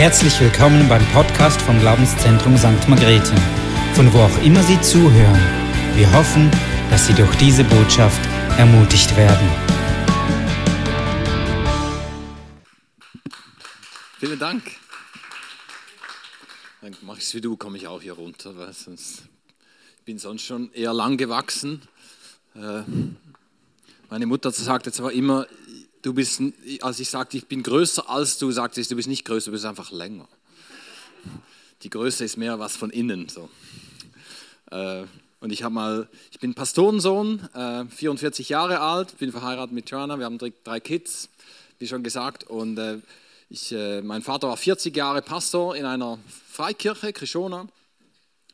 Herzlich willkommen beim Podcast vom Glaubenszentrum St. Margrethe, von wo auch immer Sie zuhören. Wir hoffen, dass Sie durch diese Botschaft ermutigt werden. Vielen Dank. Dann mache ich es wie du, komme ich auch hier runter, weil sonst ich bin sonst schon eher lang gewachsen. Äh, meine Mutter sagte zwar immer, du bist, als ich sagte, ich bin größer als du, sagte sie, du bist nicht größer, du bist einfach länger. Die Größe ist mehr was von innen. So. Äh, und ich habe mal, ich bin Pastorensohn, 44 äh, Jahre alt, bin verheiratet mit Joanna, wir haben drei Kids, wie schon gesagt. Und äh, ich, mein Vater war 40 Jahre Pastor in einer Freikirche, Krishona.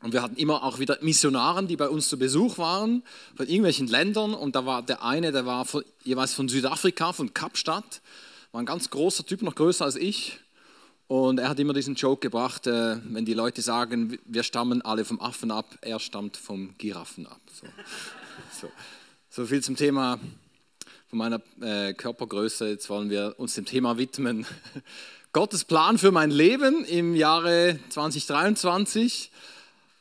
Und wir hatten immer auch wieder Missionaren, die bei uns zu Besuch waren, von irgendwelchen Ländern. Und da war der eine, der war von, jeweils von Südafrika, von Kapstadt. War ein ganz großer Typ, noch größer als ich. Und er hat immer diesen Joke gebracht, äh, wenn die Leute sagen, wir stammen alle vom Affen ab, er stammt vom Giraffen ab. So, so. so viel zum Thema von meiner äh, Körpergröße. Jetzt wollen wir uns dem Thema widmen. Gottes Plan für mein Leben im Jahre 2023.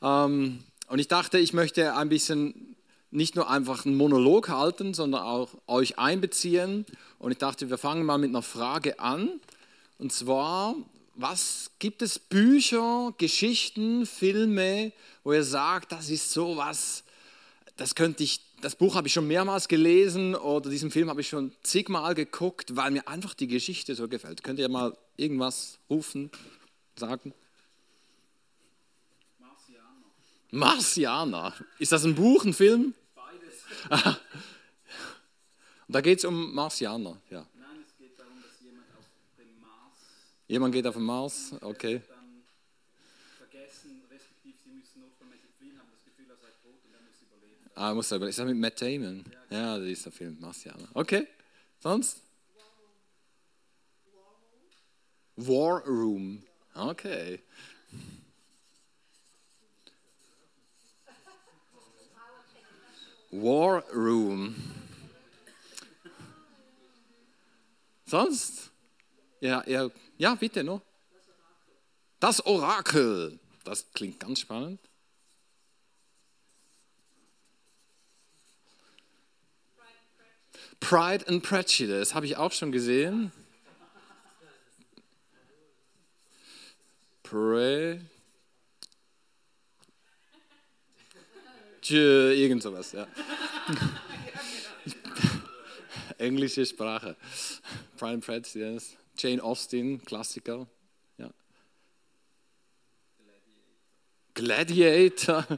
Ähm, und ich dachte, ich möchte ein bisschen nicht nur einfach einen Monolog halten, sondern auch euch einbeziehen. Und ich dachte, wir fangen mal mit einer Frage an. Und zwar, was gibt es Bücher, Geschichten, Filme, wo ihr sagt, das ist so was, das könnte ich, das Buch habe ich schon mehrmals gelesen oder diesen Film habe ich schon zigmal geguckt, weil mir einfach die Geschichte so gefällt. Könnt ihr mal irgendwas rufen, sagen? Marsianer. Ist das ein Buch, ein Film? Beides. Und da geht es um Marsianer, ja. Nein, es geht darum, dass jemand auf dem Mars. Jemand geht auf den Mars, okay. Vergessen, respektive sie müssen notfallmäßig fliehen, haben das Gefühl, er sei tot und er muss überleben. Ah, muss er überleben. Ist das mit Matt Damon? Ja, ja das ist der Film, Marsianer. Okay, sonst? War Room. Okay. War Room. Sonst? Ja, ja, ja, bitte noch. Das Orakel. Das klingt ganz spannend. Pride and Prejudice habe ich auch schon gesehen. Pre irgend sowas, ja. Englische Sprache. Prime Prejudice, Jane Austen, Klassiker. Ja. Gladiator.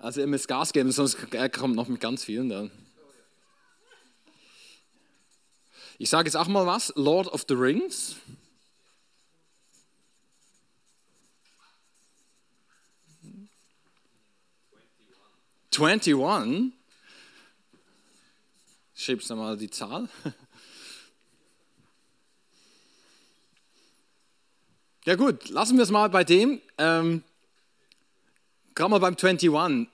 Also ihr müsst Gas geben, sonst er kommt noch mit ganz vielen dann. Ich sage jetzt auch mal was. Lord of the Rings. 21. Schreibst du mal die Zahl? Ja gut, lassen wir es mal bei dem. Ähm, Gerade mal beim 21.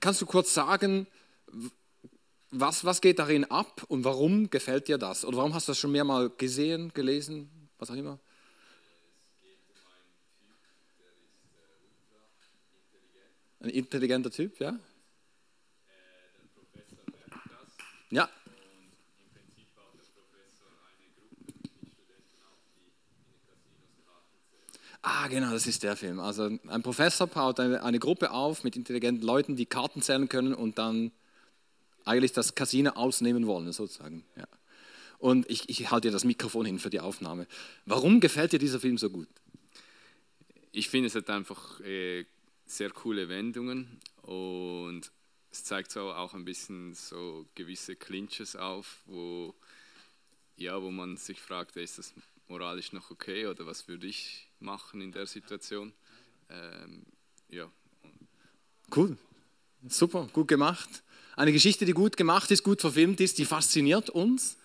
Kannst du kurz sagen, was, was geht darin ab und warum gefällt dir das? Oder warum hast du das schon mehrmals gesehen, gelesen, was auch immer? Ein intelligenter Typ, ja? Ja. Ah, genau, das ist der Film. Also ein Professor baut eine, eine, Gruppe auf mit intelligenten Leuten, die Karten zählen können und dann eigentlich das Casino ausnehmen wollen, sozusagen. Ja. Und ich, ich halte dir das Mikrofon hin für die Aufnahme. Warum gefällt dir dieser Film so gut? Ich finde, es hat einfach äh, sehr coole Wendungen und es zeigt so auch ein bisschen so gewisse Clinches auf, wo, ja, wo man sich fragt, ist das moralisch noch okay oder was würde ich machen in der Situation? Ähm, ja. Cool, super, gut gemacht. Eine Geschichte, die gut gemacht ist, gut verfilmt ist, die fasziniert uns.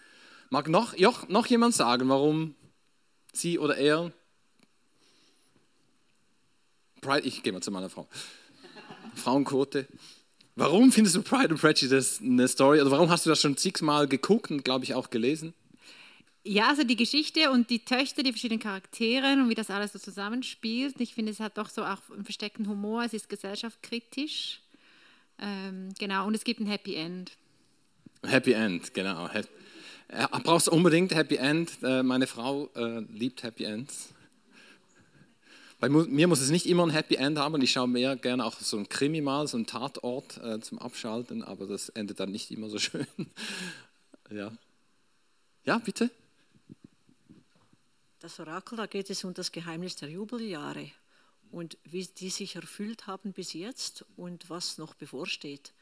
Mag noch, noch jemand sagen, warum sie oder er ich gehe mal zu meiner Frau. Frauenquote. Warum findest du Pride and Prejudice eine Story? Oder warum hast du das schon zigmal geguckt und, glaube ich, auch gelesen? Ja, also die Geschichte und die Töchter, die verschiedenen Charaktere und wie das alles so zusammenspielt. Ich finde, es hat doch so auch einen versteckten Humor, es ist gesellschaftskritisch. Ähm, genau, und es gibt ein Happy End. Happy End, genau. Er braucht unbedingt Happy End. Äh, meine Frau äh, liebt Happy Ends. Bei mir muss es nicht immer ein Happy End haben. Ich schaue mehr gerne auch so ein Krimi mal, so ein Tatort äh, zum Abschalten, aber das endet dann nicht immer so schön. ja. Ja, bitte. Das Orakel, da geht es um das Geheimnis der Jubeljahre und wie die sich erfüllt haben bis jetzt und was noch bevorsteht.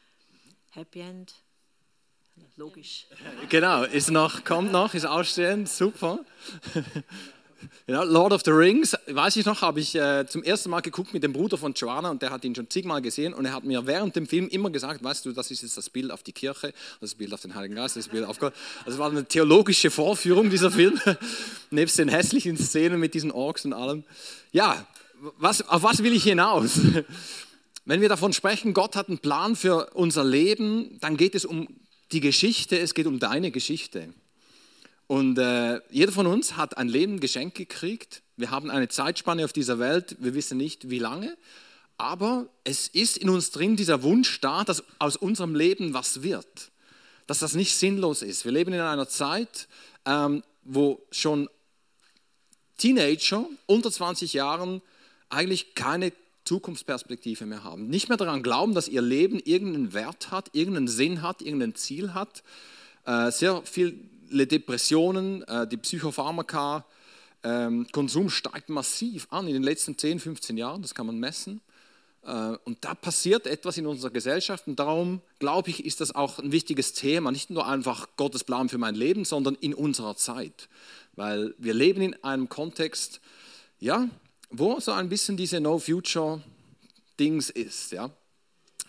Happy End, logisch. Genau, ist noch, kommt noch, ist ausstehend, super. Ja, Lord of the Rings, weiß ich noch, habe ich äh, zum ersten Mal geguckt mit dem Bruder von Joanna und der hat ihn schon zigmal gesehen und er hat mir während dem Film immer gesagt, weißt du, das ist jetzt das Bild auf die Kirche, das Bild auf den Heiligen Geist, das Bild auf Gott. Also es war eine theologische Vorführung dieser Film, nebst den hässlichen Szenen mit diesen Orks und allem. Ja, was, auf was will ich hinaus? Wenn wir davon sprechen, Gott hat einen Plan für unser Leben, dann geht es um die Geschichte, es geht um deine Geschichte. Und äh, jeder von uns hat ein Leben geschenkt gekriegt. Wir haben eine Zeitspanne auf dieser Welt, wir wissen nicht wie lange, aber es ist in uns drin dieser Wunsch da, dass aus unserem Leben was wird, dass das nicht sinnlos ist. Wir leben in einer Zeit, ähm, wo schon Teenager unter 20 Jahren eigentlich keine Zukunftsperspektive mehr haben, nicht mehr daran glauben, dass ihr Leben irgendeinen Wert hat, irgendeinen Sinn hat, irgendein Ziel hat. Äh, sehr viel Depressionen, äh, die Psychopharmaka, ähm, Konsum steigt massiv an in den letzten 10, 15 Jahren, das kann man messen. Äh, und da passiert etwas in unserer Gesellschaft und darum glaube ich, ist das auch ein wichtiges Thema, nicht nur einfach Gottes Plan für mein Leben, sondern in unserer Zeit. Weil wir leben in einem Kontext, ja, wo so ein bisschen diese No-Future-Dings ist. Ja?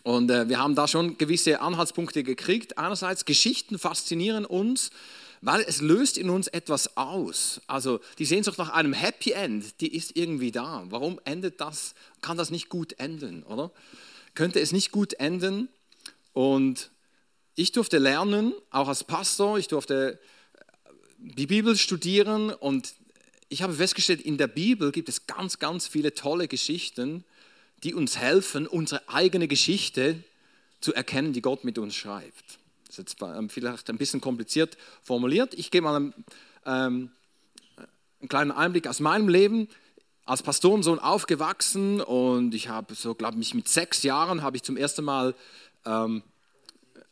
Und äh, wir haben da schon gewisse Anhaltspunkte gekriegt. Einerseits, Geschichten faszinieren uns, weil es löst in uns etwas aus. Also die Sehnsucht nach einem Happy End, die ist irgendwie da. Warum endet das? Kann das nicht gut enden, oder? Könnte es nicht gut enden? Und ich durfte lernen, auch als Pastor, ich durfte äh, die Bibel studieren und ich habe festgestellt, in der Bibel gibt es ganz, ganz viele tolle Geschichten, die uns helfen, unsere eigene Geschichte zu erkennen, die Gott mit uns schreibt. Ist jetzt ähm, vielleicht ein bisschen kompliziert formuliert. Ich gebe mal einen, ähm, einen kleinen Einblick aus meinem Leben. Als Pastorensohn aufgewachsen und ich habe so, glaube ich, mit sechs Jahren habe ich zum ersten Mal ähm,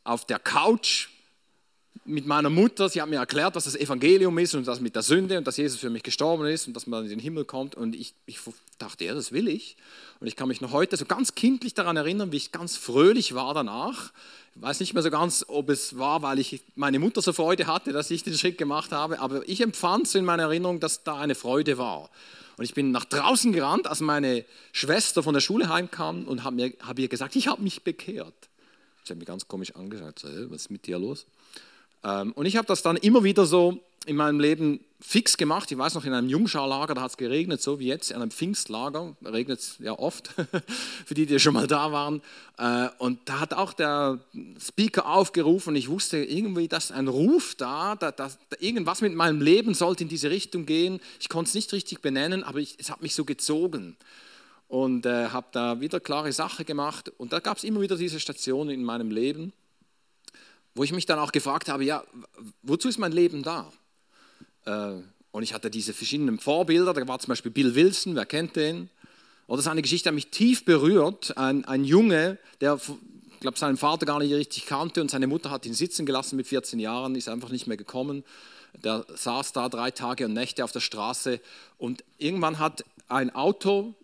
auf der Couch mit meiner Mutter, sie hat mir erklärt, was das Evangelium ist und das mit der Sünde und dass Jesus für mich gestorben ist und dass man in den Himmel kommt. Und ich, ich dachte, ja, das will ich. Und ich kann mich noch heute so ganz kindlich daran erinnern, wie ich ganz fröhlich war danach. Ich weiß nicht mehr so ganz, ob es war, weil ich meine Mutter so Freude hatte, dass ich den Schritt gemacht habe, aber ich empfand so in meiner Erinnerung, dass da eine Freude war. Und ich bin nach draußen gerannt, als meine Schwester von der Schule heimkam und habe hab ihr gesagt, ich habe mich bekehrt. Sie hat mich ganz komisch angeschaut, so, was ist mit dir los? Ähm, und ich habe das dann immer wieder so in meinem Leben fix gemacht. Ich weiß noch, in einem Jungscharlager, da hat es geregnet, so wie jetzt, in einem Pfingstlager, regnet es ja oft, für die, die schon mal da waren. Äh, und da hat auch der Speaker aufgerufen ich wusste irgendwie, dass ein Ruf da, dass irgendwas mit meinem Leben sollte in diese Richtung gehen. Ich konnte es nicht richtig benennen, aber ich, es hat mich so gezogen. Und äh, habe da wieder klare Sache gemacht. Und da gab es immer wieder diese Stationen in meinem Leben wo ich mich dann auch gefragt habe, ja, wozu ist mein Leben da? Äh, und ich hatte diese verschiedenen Vorbilder, da war zum Beispiel Bill Wilson, wer kennt den? Oder seine Geschichte hat mich tief berührt. Ein, ein Junge, der, ich glaube, seinen Vater gar nicht richtig kannte und seine Mutter hat ihn sitzen gelassen mit 14 Jahren, ist einfach nicht mehr gekommen. Der saß da drei Tage und Nächte auf der Straße und irgendwann hat ein Auto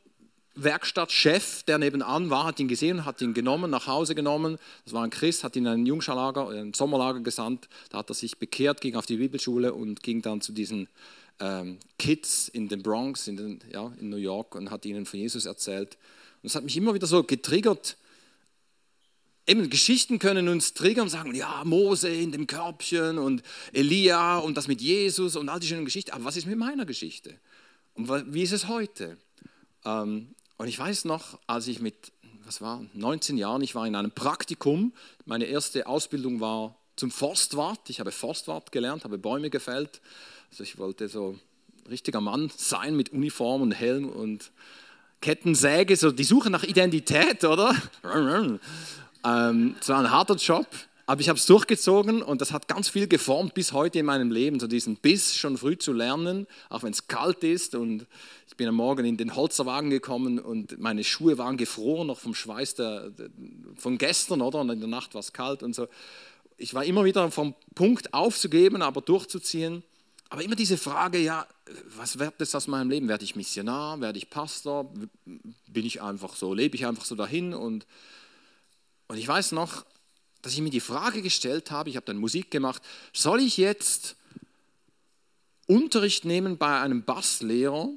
Werkstattchef, der nebenan war, hat ihn gesehen, hat ihn genommen, nach Hause genommen. Das war ein Christ, hat ihn in ein Jungscharlager, ein Sommerlager gesandt. Da hat er sich bekehrt, ging auf die Bibelschule und ging dann zu diesen ähm, Kids in den Bronx, in, den, ja, in New York und hat ihnen von Jesus erzählt. Und es hat mich immer wieder so getriggert. Eben, Geschichten können uns triggern sagen, ja, Mose in dem Körbchen und Elia und das mit Jesus und all die schönen Geschichten. Aber was ist mit meiner Geschichte? Und wie ist es heute? Ähm, und ich weiß noch, als ich mit, was war, 19 Jahren, ich war in einem Praktikum, meine erste Ausbildung war zum Forstwart. Ich habe Forstwart gelernt, habe Bäume gefällt. Also ich wollte so richtiger Mann sein mit Uniform und Helm und Kettensäge, so die Suche nach Identität, oder? ähm, es war ein harter Job, aber ich habe es durchgezogen und das hat ganz viel geformt bis heute in meinem Leben, so diesen Biss schon früh zu lernen, auch wenn es kalt ist und ich bin am Morgen in den Holzerwagen gekommen und meine Schuhe waren gefroren noch vom Schweiß der, von gestern, oder? Und in der Nacht war es kalt und so. Ich war immer wieder vom Punkt aufzugeben, aber durchzuziehen. Aber immer diese Frage, ja, was wird das aus meinem Leben? Werde ich Missionar? Werde ich Pastor? Bin ich einfach so? Lebe ich einfach so dahin? Und, und ich weiß noch, dass ich mir die Frage gestellt habe, ich habe dann Musik gemacht, soll ich jetzt Unterricht nehmen bei einem Basslehrer,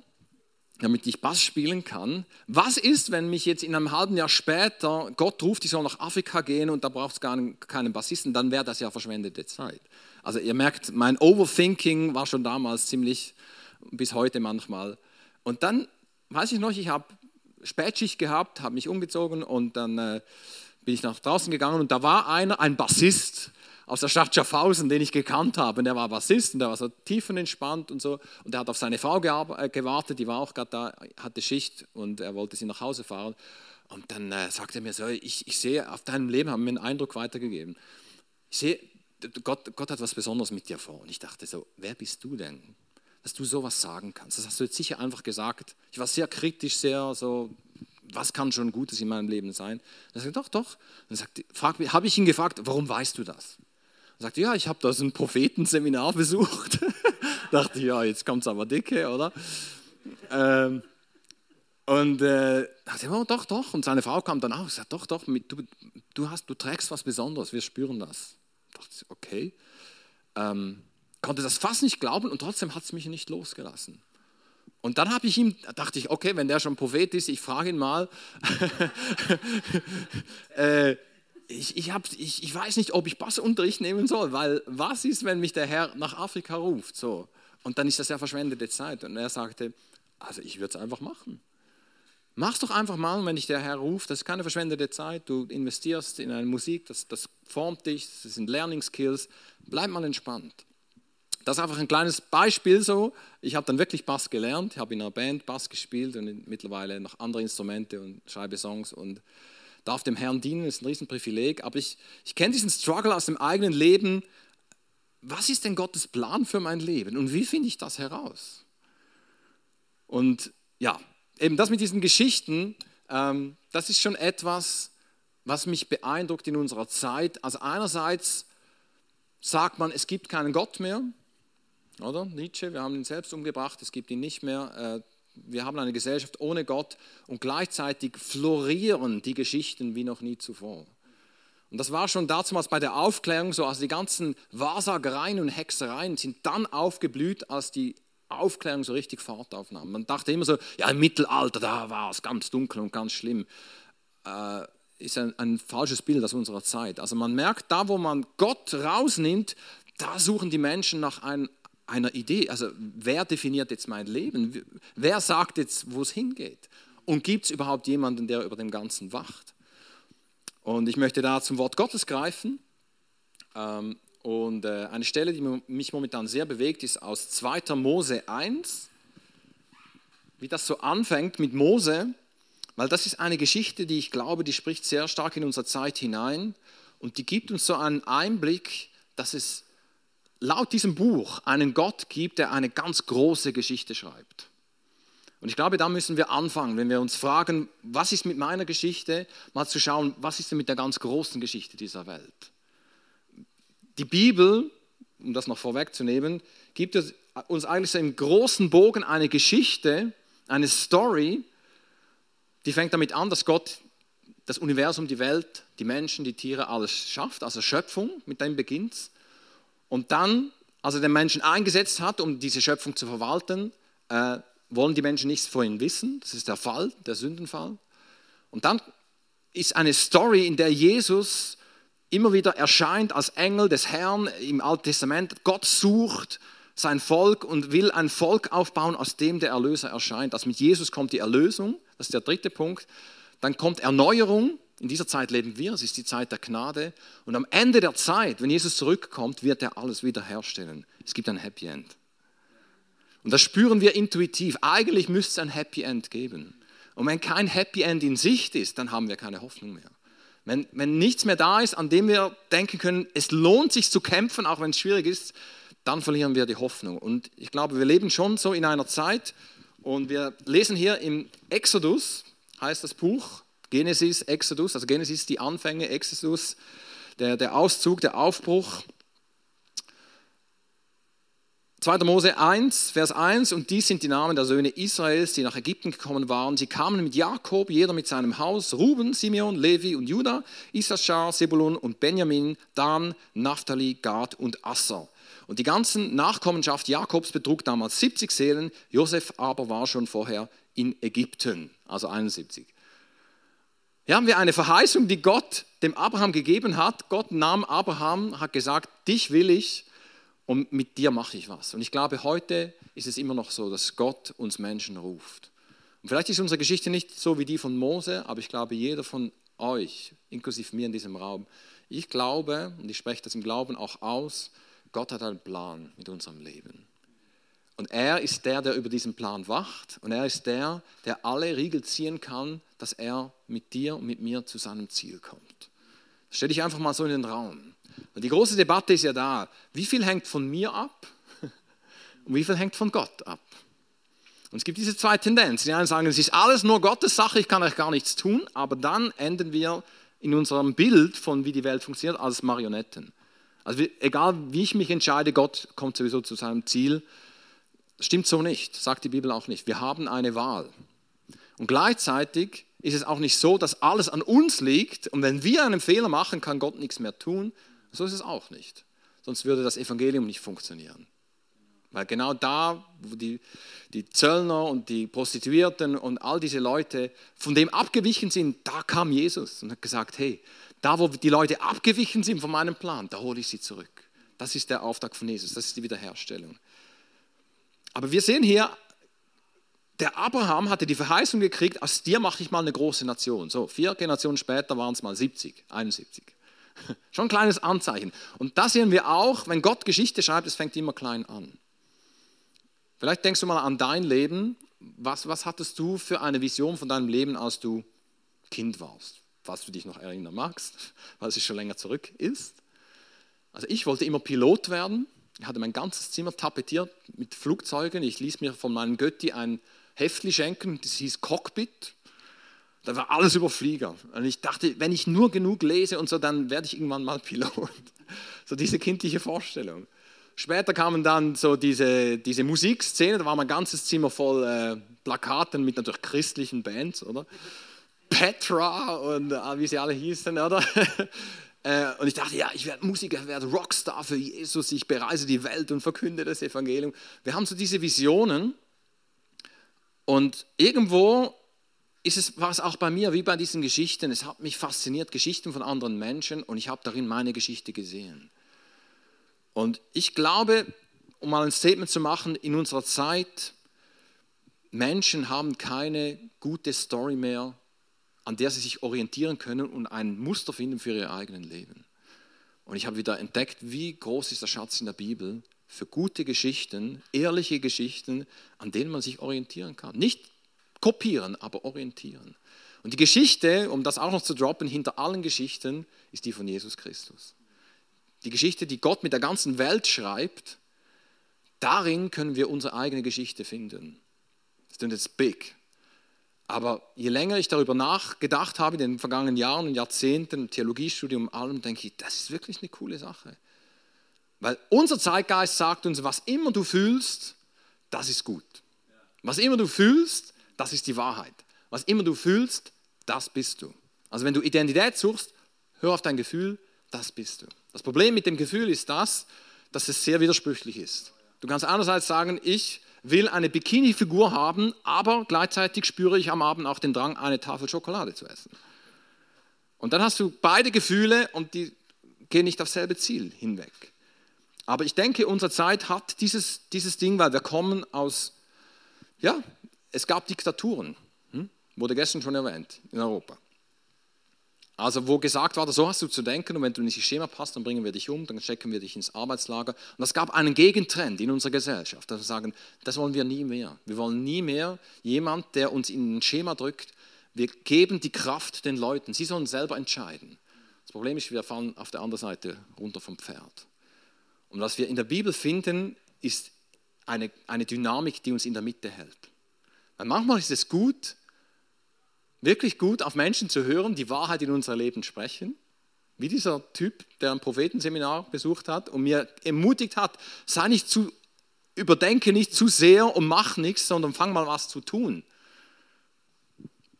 damit ich Bass spielen kann? Was ist, wenn mich jetzt in einem halben Jahr später Gott ruft, ich soll nach Afrika gehen und da braucht es gar keinen Bassisten? Dann wäre das ja verschwendete Zeit. Also ihr merkt, mein Overthinking war schon damals ziemlich, bis heute manchmal. Und dann weiß ich noch, ich habe Spätschicht gehabt, habe mich umgezogen und dann äh, bin ich nach draußen gegangen und da war einer, ein Bassist aus der Stadt Schaffhausen, den ich gekannt habe. Und der war Bassist und der war so tiefenentspannt und so. Und der hat auf seine Frau äh, gewartet, die war auch gerade da, hatte Schicht und er wollte sie nach Hause fahren. Und dann äh, sagte er mir so, ich, ich sehe, auf deinem Leben haben mir einen Eindruck weitergegeben. Ich sehe, Gott, Gott hat was Besonderes mit dir vor. Und ich dachte so, wer bist du denn, dass du sowas sagen kannst? Das hast du jetzt sicher einfach gesagt. Ich war sehr kritisch, sehr so, was kann schon Gutes in meinem Leben sein? Er sagt, doch, doch. Dann sagt, habe ich ihn gefragt, warum weißt du das? Er sagt, ja, ich habe da so ein Prophetenseminar besucht. dachte, ja, jetzt kommt es aber dicke, oder? Ähm, und äh, dachte, oh, doch, doch. Und seine Frau kam dann auch und sagt, doch, doch, du, du, hast, du trägst was Besonderes, wir spüren das dachte, okay. Ähm, konnte das fast nicht glauben und trotzdem hat es mich nicht losgelassen. Und dann habe ich ihm, dachte ich, okay, wenn der schon Prophet ist, ich frage ihn mal. äh, ich, ich, hab, ich, ich weiß nicht, ob ich Bassunterricht nehmen soll, weil was ist, wenn mich der Herr nach Afrika ruft? So. Und dann ist das ja verschwendete Zeit. Und er sagte, also ich würde es einfach machen. Mach's doch einfach mal, wenn dich der Herr ruft. Das ist keine verschwendete Zeit. Du investierst in eine Musik, das, das formt dich, das sind Learning Skills. Bleib mal entspannt. Das ist einfach ein kleines Beispiel so. Ich habe dann wirklich Bass gelernt, habe in einer Band Bass gespielt und mittlerweile noch andere Instrumente und schreibe Songs und darf dem Herrn dienen, das ist ein Riesenprivileg. Aber ich, ich kenne diesen Struggle aus dem eigenen Leben. Was ist denn Gottes Plan für mein Leben und wie finde ich das heraus? Und ja, eben das mit diesen Geschichten, ähm, das ist schon etwas, was mich beeindruckt in unserer Zeit. Also einerseits sagt man, es gibt keinen Gott mehr, oder? Nietzsche, wir haben ihn selbst umgebracht, es gibt ihn nicht mehr. Äh, wir haben eine Gesellschaft ohne Gott und gleichzeitig florieren die Geschichten wie noch nie zuvor. Und das war schon damals bei der Aufklärung so, also die ganzen Wahrsagereien und Hexereien sind dann aufgeblüht, als die Aufklärung so richtig Fahrt aufnahm. Man dachte immer so, ja, im Mittelalter, da war es ganz dunkel und ganz schlimm. Äh, ist ein, ein, falsches Bild aus unserer Zeit. Also man merkt, da wo man Gott rausnimmt, da suchen die Menschen nach ein, einer Idee. Also wer definiert jetzt mein Leben? Wer sagt jetzt, wo es hingeht? Und gibt es überhaupt jemanden, der über dem Ganzen wacht? Und ich möchte da zum Wort Gottes greifen. Ähm, und äh, eine Stelle, die mich momentan sehr bewegt, ist aus 2. Mose 1, wie das so anfängt mit Mose, weil das ist eine Geschichte, die ich glaube, die spricht sehr stark in unsere Zeit hinein und die gibt uns so einen Einblick, dass es laut diesem Buch einen Gott gibt, der eine ganz große Geschichte schreibt. Und ich glaube, da müssen wir anfangen, wenn wir uns fragen, was ist mit meiner Geschichte, mal zu schauen, was ist denn mit der ganz großen Geschichte dieser Welt die Bibel, um das noch vorwegzunehmen, gibt uns eigentlich so im großen Bogen eine Geschichte, eine Story, die fängt damit an, dass Gott das Universum, die Welt, die Menschen, die Tiere, alles schafft, also Schöpfung, mit dem beginnt Und dann, als er den Menschen eingesetzt hat, um diese Schöpfung zu verwalten, äh, wollen die Menschen nichts von ihm wissen. Das ist der Fall, der Sündenfall. Und dann ist eine Story, in der Jesus immer wieder erscheint als Engel des Herrn im Alten Testament. Gott sucht sein Volk und will ein Volk aufbauen, aus dem der Erlöser erscheint. Also mit Jesus kommt die Erlösung, das ist der dritte Punkt. Dann kommt Erneuerung, In dieser Zeit leben wir, es ist die Zeit der Gnade. Und am Ende der Zeit, wenn Jesus zurückkommt, wird er alles wiederherstellen. Es gibt ein Happy End. Und das spüren wir intuitiv. Eigentlich müsste es ein Happy End geben. Und wenn kein Happy End in Sicht ist, dann haben wir keine Hoffnung mehr. Wenn, wenn nichts mehr da ist, an dem wir denken können, es lohnt sich zu kämpfen, auch wenn es schwierig ist, dann verlieren wir die Hoffnung. Und ich glaube, wir leben schon so in einer Zeit und wir lesen hier im Exodus, heißt das Buch, Genesis, Exodus, also Genesis die Anfänge, Exodus, der, der Auszug, der Aufbruch. 2. Mose 1, Vers 1, und dies sind die Namen der Söhne Israels, die nach Ägypten gekommen waren. Sie kamen mit Jakob, jeder mit seinem Haus, Ruben, Simeon, Levi und Judah, Issachar, Sebulun und Benjamin, Dan, Naphtali, Gad und Asser. Und die ganzen Nachkommenschaft Jakobs betrug damals 70 Seelen, Josef aber war schon vorher in Ägypten, also 71. Hier haben wir eine Verheißung, die Gott dem Abraham gegeben hat. Gott nahm Abraham, hat gesagt, dich will ich und mit dir mache ich was. Und ich glaube, heute ist es immer noch so, dass Gott uns Menschen ruft. Und vielleicht ist unsere Geschichte nicht so wie die von Mose, aber ich glaube, jeder von euch, inklusive mir in diesem Raum, ich glaube, und ich spreche das im Glauben auch aus, Gott hat einen Plan mit unserem Leben. Und er ist der, der über diesen Plan wacht. Und er ist der, der alle Riegel ziehen kann, dass er mit dir und mit mir zu seinem Ziel kommt. Das stelle ich einfach mal so in den Raum. Und die große Debatte ist ja da, wie viel hängt von mir ab und wie viel hängt von Gott ab. Und es gibt diese zwei Tendenzen. Die einen sagen, es ist alles nur Gottes Sache, ich kann euch gar nichts tun, aber dann enden wir in unserem Bild von, wie die Welt funktioniert, als Marionetten. Also egal, wie ich mich entscheide, Gott kommt sowieso zu seinem Ziel. Stimmt so nicht, sagt die Bibel auch nicht. Wir haben eine Wahl. Und gleichzeitig ist es auch nicht so, dass alles an uns liegt und wenn wir einen Fehler machen, kann Gott nichts mehr tun, so ist es auch nicht. Sonst würde das Evangelium nicht funktionieren. Weil genau da, wo die, die Zöllner und die Prostituierten und all diese Leute von dem abgewichen sind, da kam Jesus und hat gesagt, hey, da wo die Leute abgewichen sind von meinem Plan, da hole ich sie zurück. Das ist der Auftrag von Jesus, das ist die Wiederherstellung. Aber wir sehen hier, der Abraham hatte die Verheißung gekriegt, aus dir mache ich mal eine große Nation. So, vier Generationen später waren es mal 70, 71. Schon ein kleines Anzeichen. Und da sehen wir auch, wenn Gott Geschichte schreibt, es fängt immer klein an. Vielleicht denkst du mal an dein Leben. Was, was hattest du für eine Vision von deinem Leben, als du Kind warst? Falls du dich noch erinnern magst, weil es schon länger zurück ist. Also ich wollte immer Pilot werden. Ich hatte mein ganzes Zimmer tapetiert mit Flugzeugen. Ich ließ mir von meinem Götti ein Heftli schenken, das hieß Cockpit. Da war alles über Flieger. Und ich dachte, wenn ich nur genug lese und so, dann werde ich irgendwann mal Pilot. So diese kindliche Vorstellung. Später kamen dann so diese, diese Musikszene, da war mein ganzes Zimmer voll äh, Plakaten mit natürlich christlichen Bands, oder? Petra und äh, wie sie alle hießen, oder? äh, und ich dachte, ja, ich werde Musiker, werde Rockstar für Jesus, ich bereise die Welt und verkünde das Evangelium. Wir haben so diese Visionen und irgendwo ist es, war es auch bei mir wie bei diesen Geschichten. Es hat mich fasziniert, Geschichten von anderen Menschen und ich habe darin meine Geschichte gesehen. Und ich glaube, um mal ein Statement zu machen, in unserer Zeit, Menschen haben keine gute Story mehr, an der sie sich orientieren können und ein Muster finden für ihr eigenes Leben. Und ich habe wieder entdeckt, wie groß ist der Schatz in der Bibel für gute Geschichten, ehrliche Geschichten, an denen man sich orientieren kann. Nicht kopieren, aber orientieren. Und die Geschichte, um das auch noch zu droppen, hinter allen Geschichten ist die von Jesus Christus. Die Geschichte, die Gott mit der ganzen Welt schreibt, darin können wir unsere eigene Geschichte finden. Das ist jetzt big. Aber je länger ich darüber nachgedacht habe in den vergangenen Jahren und Jahrzehnten, Theologiestudium, allem, denke ich, das ist wirklich eine coole Sache. Weil unser Zeitgeist sagt uns, was immer du fühlst, das ist gut. Was immer du fühlst, das ist die Wahrheit. Was immer du fühlst, das bist du. Also wenn du Identität suchst, hör auf dein Gefühl, das bist du. Das Problem mit dem Gefühl ist das, dass es sehr widersprüchlich ist. Du kannst einerseits sagen, ich will eine Bikini-Figur haben, aber gleichzeitig spüre ich am Abend auch den Drang, eine Tafel Schokolade zu essen. Und dann hast du beide Gefühle und die gehen nicht auf selbe Ziel hinweg. Aber ich denke, unsere Zeit hat dieses, dieses Ding, weil wir kommen aus, ja, es gab Diktaturen, hm? wurde gestern schon erwähnt, in Europa. Also wo gesagt war, so hast du zu denken und wenn du nicht ins Schema passt, dann bringen wir dich um, dann stecken wir dich ins Arbeitslager. Und es gab einen Gegentrend in unserer Gesellschaft, dass wir sagen, das wollen wir nie mehr. Wir wollen nie mehr jemand, der uns in ein Schema drückt. Wir geben die Kraft den Leuten. Sie sollen selber entscheiden. Das Problem ist, wir fallen auf der anderen Seite runter vom Pferd. Und was wir in der Bibel finden, ist eine, eine Dynamik, die uns in der Mitte hält. Weil manchmal ist es gut, wirklich gut, auf Menschen zu hören, die Wahrheit in unser Leben sprechen. Wie dieser Typ, der ein Prophetenseminar besucht hat und mir ermutigt hat, sei nicht zu, überdenke nicht zu sehr und mach nichts, sondern fang mal was zu tun.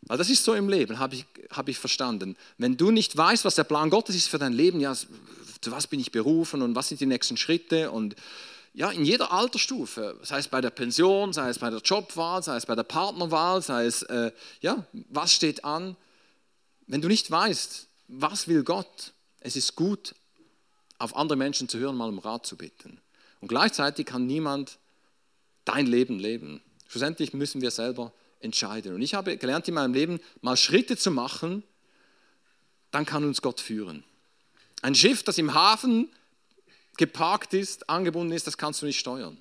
Weil das ist so im Leben, habe ich, hab ich verstanden. Wenn du nicht weißt, was der Plan Gottes ist für dein Leben, ja, zu was bin ich berufen und was sind die nächsten Schritte und ja, in jeder Altersstufe, sei es bei der Pension, sei es bei der Jobwahl, sei es bei der Partnerwahl, sei es, äh, ja, was steht an. Wenn du nicht weißt, was will Gott, es ist gut, auf andere Menschen zu hören, mal um Rat zu bitten. Und gleichzeitig kann niemand dein Leben leben. Schlussendlich müssen wir selber entscheiden. Und ich habe gelernt in meinem Leben, mal Schritte zu machen, dann kann uns Gott führen. Ein Schiff, das im Hafen geparkt ist, angebunden ist, das kannst du nicht steuern.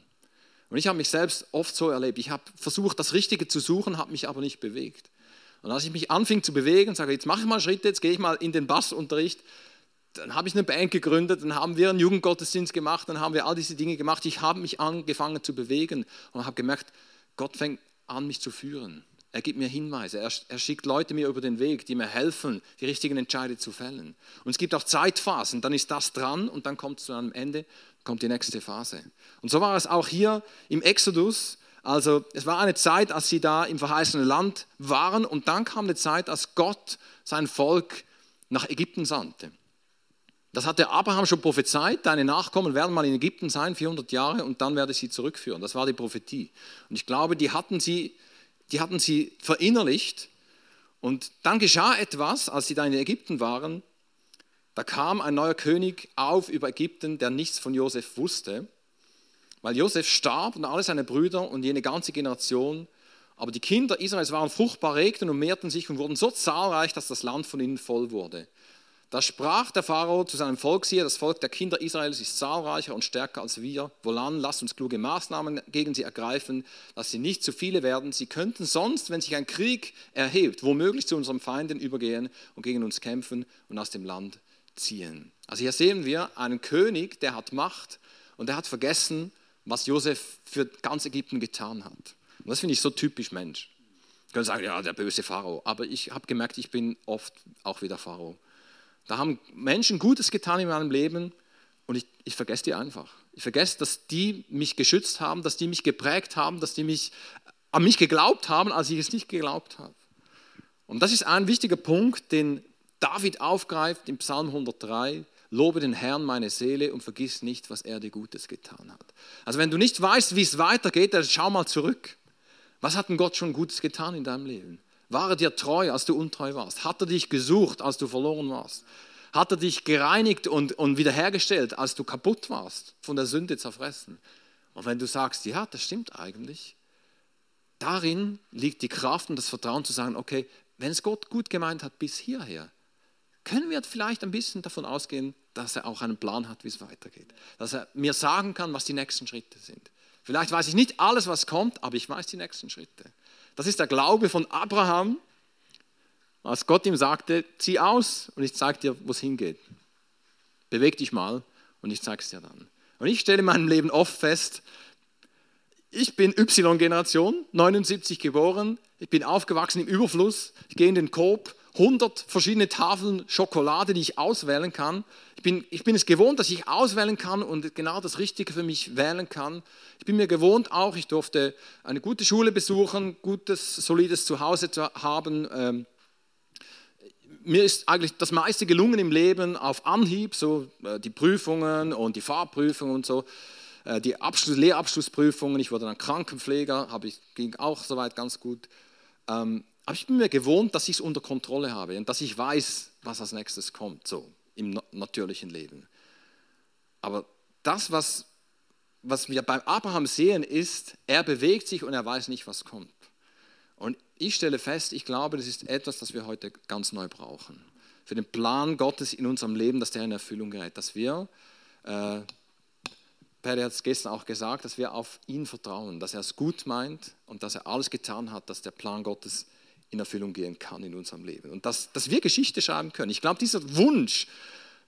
Und ich habe mich selbst oft so erlebt. Ich habe versucht, das Richtige zu suchen, habe mich aber nicht bewegt. Und als ich mich anfing zu bewegen, sage jetzt mache ich mal Schritte, jetzt gehe ich mal in den Bassunterricht, dann habe ich eine Band gegründet, dann haben wir einen Jugendgottesdienst gemacht, dann haben wir all diese Dinge gemacht. Ich habe mich angefangen zu bewegen und habe gemerkt, Gott fängt an, mich zu führen. Er gibt mir Hinweise, er, er, schickt Leute mir über den Weg, die mir helfen, die richtigen Entscheide zu fällen. Und es gibt auch Zeitphasen, dann ist das dran und dann kommt zu einem Ende, kommt die nächste Phase. Und so war es auch hier im Exodus. Also es war eine Zeit, als sie da im verheißenen Land waren und dann kam eine Zeit, als Gott sein Volk nach Ägypten sandte. Das hatte Abraham schon prophezeit, deine Nachkommen werden mal in Ägypten sein, 400 Jahre, und dann werde ich sie zurückführen. Das war die Prophetie. Und ich glaube, die hatten sie die hatten sie verinnerlicht. Und dann geschah etwas, als sie da in Ägypten waren. Da kam ein neuer König auf über Ägypten, der nichts von Josef wusste, weil Josef starb und alle seine Brüder und jene ganze Generation. Aber die Kinder Israels waren fruchtbar, regten und mehrten sich und wurden so zahlreich, dass das Land von ihnen voll wurde. Da sprach der Pharao zu seinem Volk, siehe, das Volk der Kinder Israels ist zahlreicher und stärker als wir. Wohlan, lasst uns kluge Maßnahmen gegen sie ergreifen, dass sie nicht zu viele werden. Sie könnten sonst, wenn sich ein Krieg erhebt, womöglich zu unseren Feinden übergehen und gegen uns kämpfen und aus dem Land ziehen. Also hier sehen wir einen König, der hat Macht und der hat vergessen, was Josef für ganz Ägypten getan hat. Und das finde ich so typisch Mensch. Ich kann sagen, ja, der böse Pharao. Aber ich habe gemerkt, ich bin oft auch wie der Pharao. Da haben Menschen Gutes getan in meinem Leben und ich, ich vergesse die einfach. Ich vergesse, dass die mich geschützt haben, dass die mich geprägt haben, dass die mich an mich geglaubt haben, als ich es nicht geglaubt habe. Und das ist ein wichtiger Punkt, den David aufgreift im Psalm 103. Lobe den Herrn meine Seele und vergiss nicht, was er dir Gutes getan hat. Also wenn du nicht weißt, wie es weitergeht, dann schau mal zurück. Was hat denn Gott schon Gutes getan in deinem Leben? War er dir treu, als du untreu warst? Hat er dich gesucht, als du verloren warst? Hat er dich gereinigt und, und wiederhergestellt, als du kaputt warst, von der Sünde zerfressen? Und wenn du sagst, ja, das stimmt eigentlich, darin liegt die Kraft und das Vertrauen zu sagen, okay, wenn es Gott gut gemeint hat bis hierher, können wir vielleicht ein bisschen davon ausgehen, dass er auch einen Plan hat, wie es weitergeht. Dass er mir sagen kann, was die nächsten Schritte sind. Vielleicht weiß ich nicht alles, was kommt, aber ich weiß die nächsten Schritte. Das ist der Glaube von Abraham, als Gott ihm sagte, zieh aus und ich zeige dir, wo es hingeht. Beweg dich mal und ich zeige es dir dann. Und ich stelle in meinem Leben oft fest, ich bin Y-Generation, 79 geboren, ich bin aufgewachsen im Überfluss, ich gehe in den Coop 100 verschiedene Tafeln Schokolade, die ich auswählen kann. Ich bin, ich bin es gewohnt, dass ich auswählen kann und genau das Richtige für mich wählen kann. Ich bin mir gewohnt auch, ich durfte eine gute Schule besuchen, gutes, solides Zuhause zu haben. Ähm, mir ist eigentlich das meiste gelungen im Leben auf Anhieb, so äh, die Prüfungen und die Fahrprüfungen und so, äh, die Abschluss, Lehrabschlussprüfungen. Ich wurde dann Krankenpfleger, ich, ging auch soweit ganz gut. Ähm, aber ich bin mir gewohnt, dass ich es unter Kontrolle habe und dass ich weiß, was als nächstes kommt, so im natürlichen Leben. Aber das, was, was wir beim Abraham sehen, ist, er bewegt sich und er weiß nicht, was kommt. Und ich stelle fest, ich glaube, das ist etwas, das wir heute ganz neu brauchen. für den Plan Gottes in unserem Leben, dass der in Erfüllung gerät, dass wir, äh, Paddy hat es gestern auch gesagt, dass wir auf ihn vertrauen, dass er es gut meint und dass er alles getan hat, dass der Plan Gottes in Erfüllung gehen kann in unserem Leben. Und dass, dass wir Geschichte schreiben können. Ich glaube, dieser Wunsch,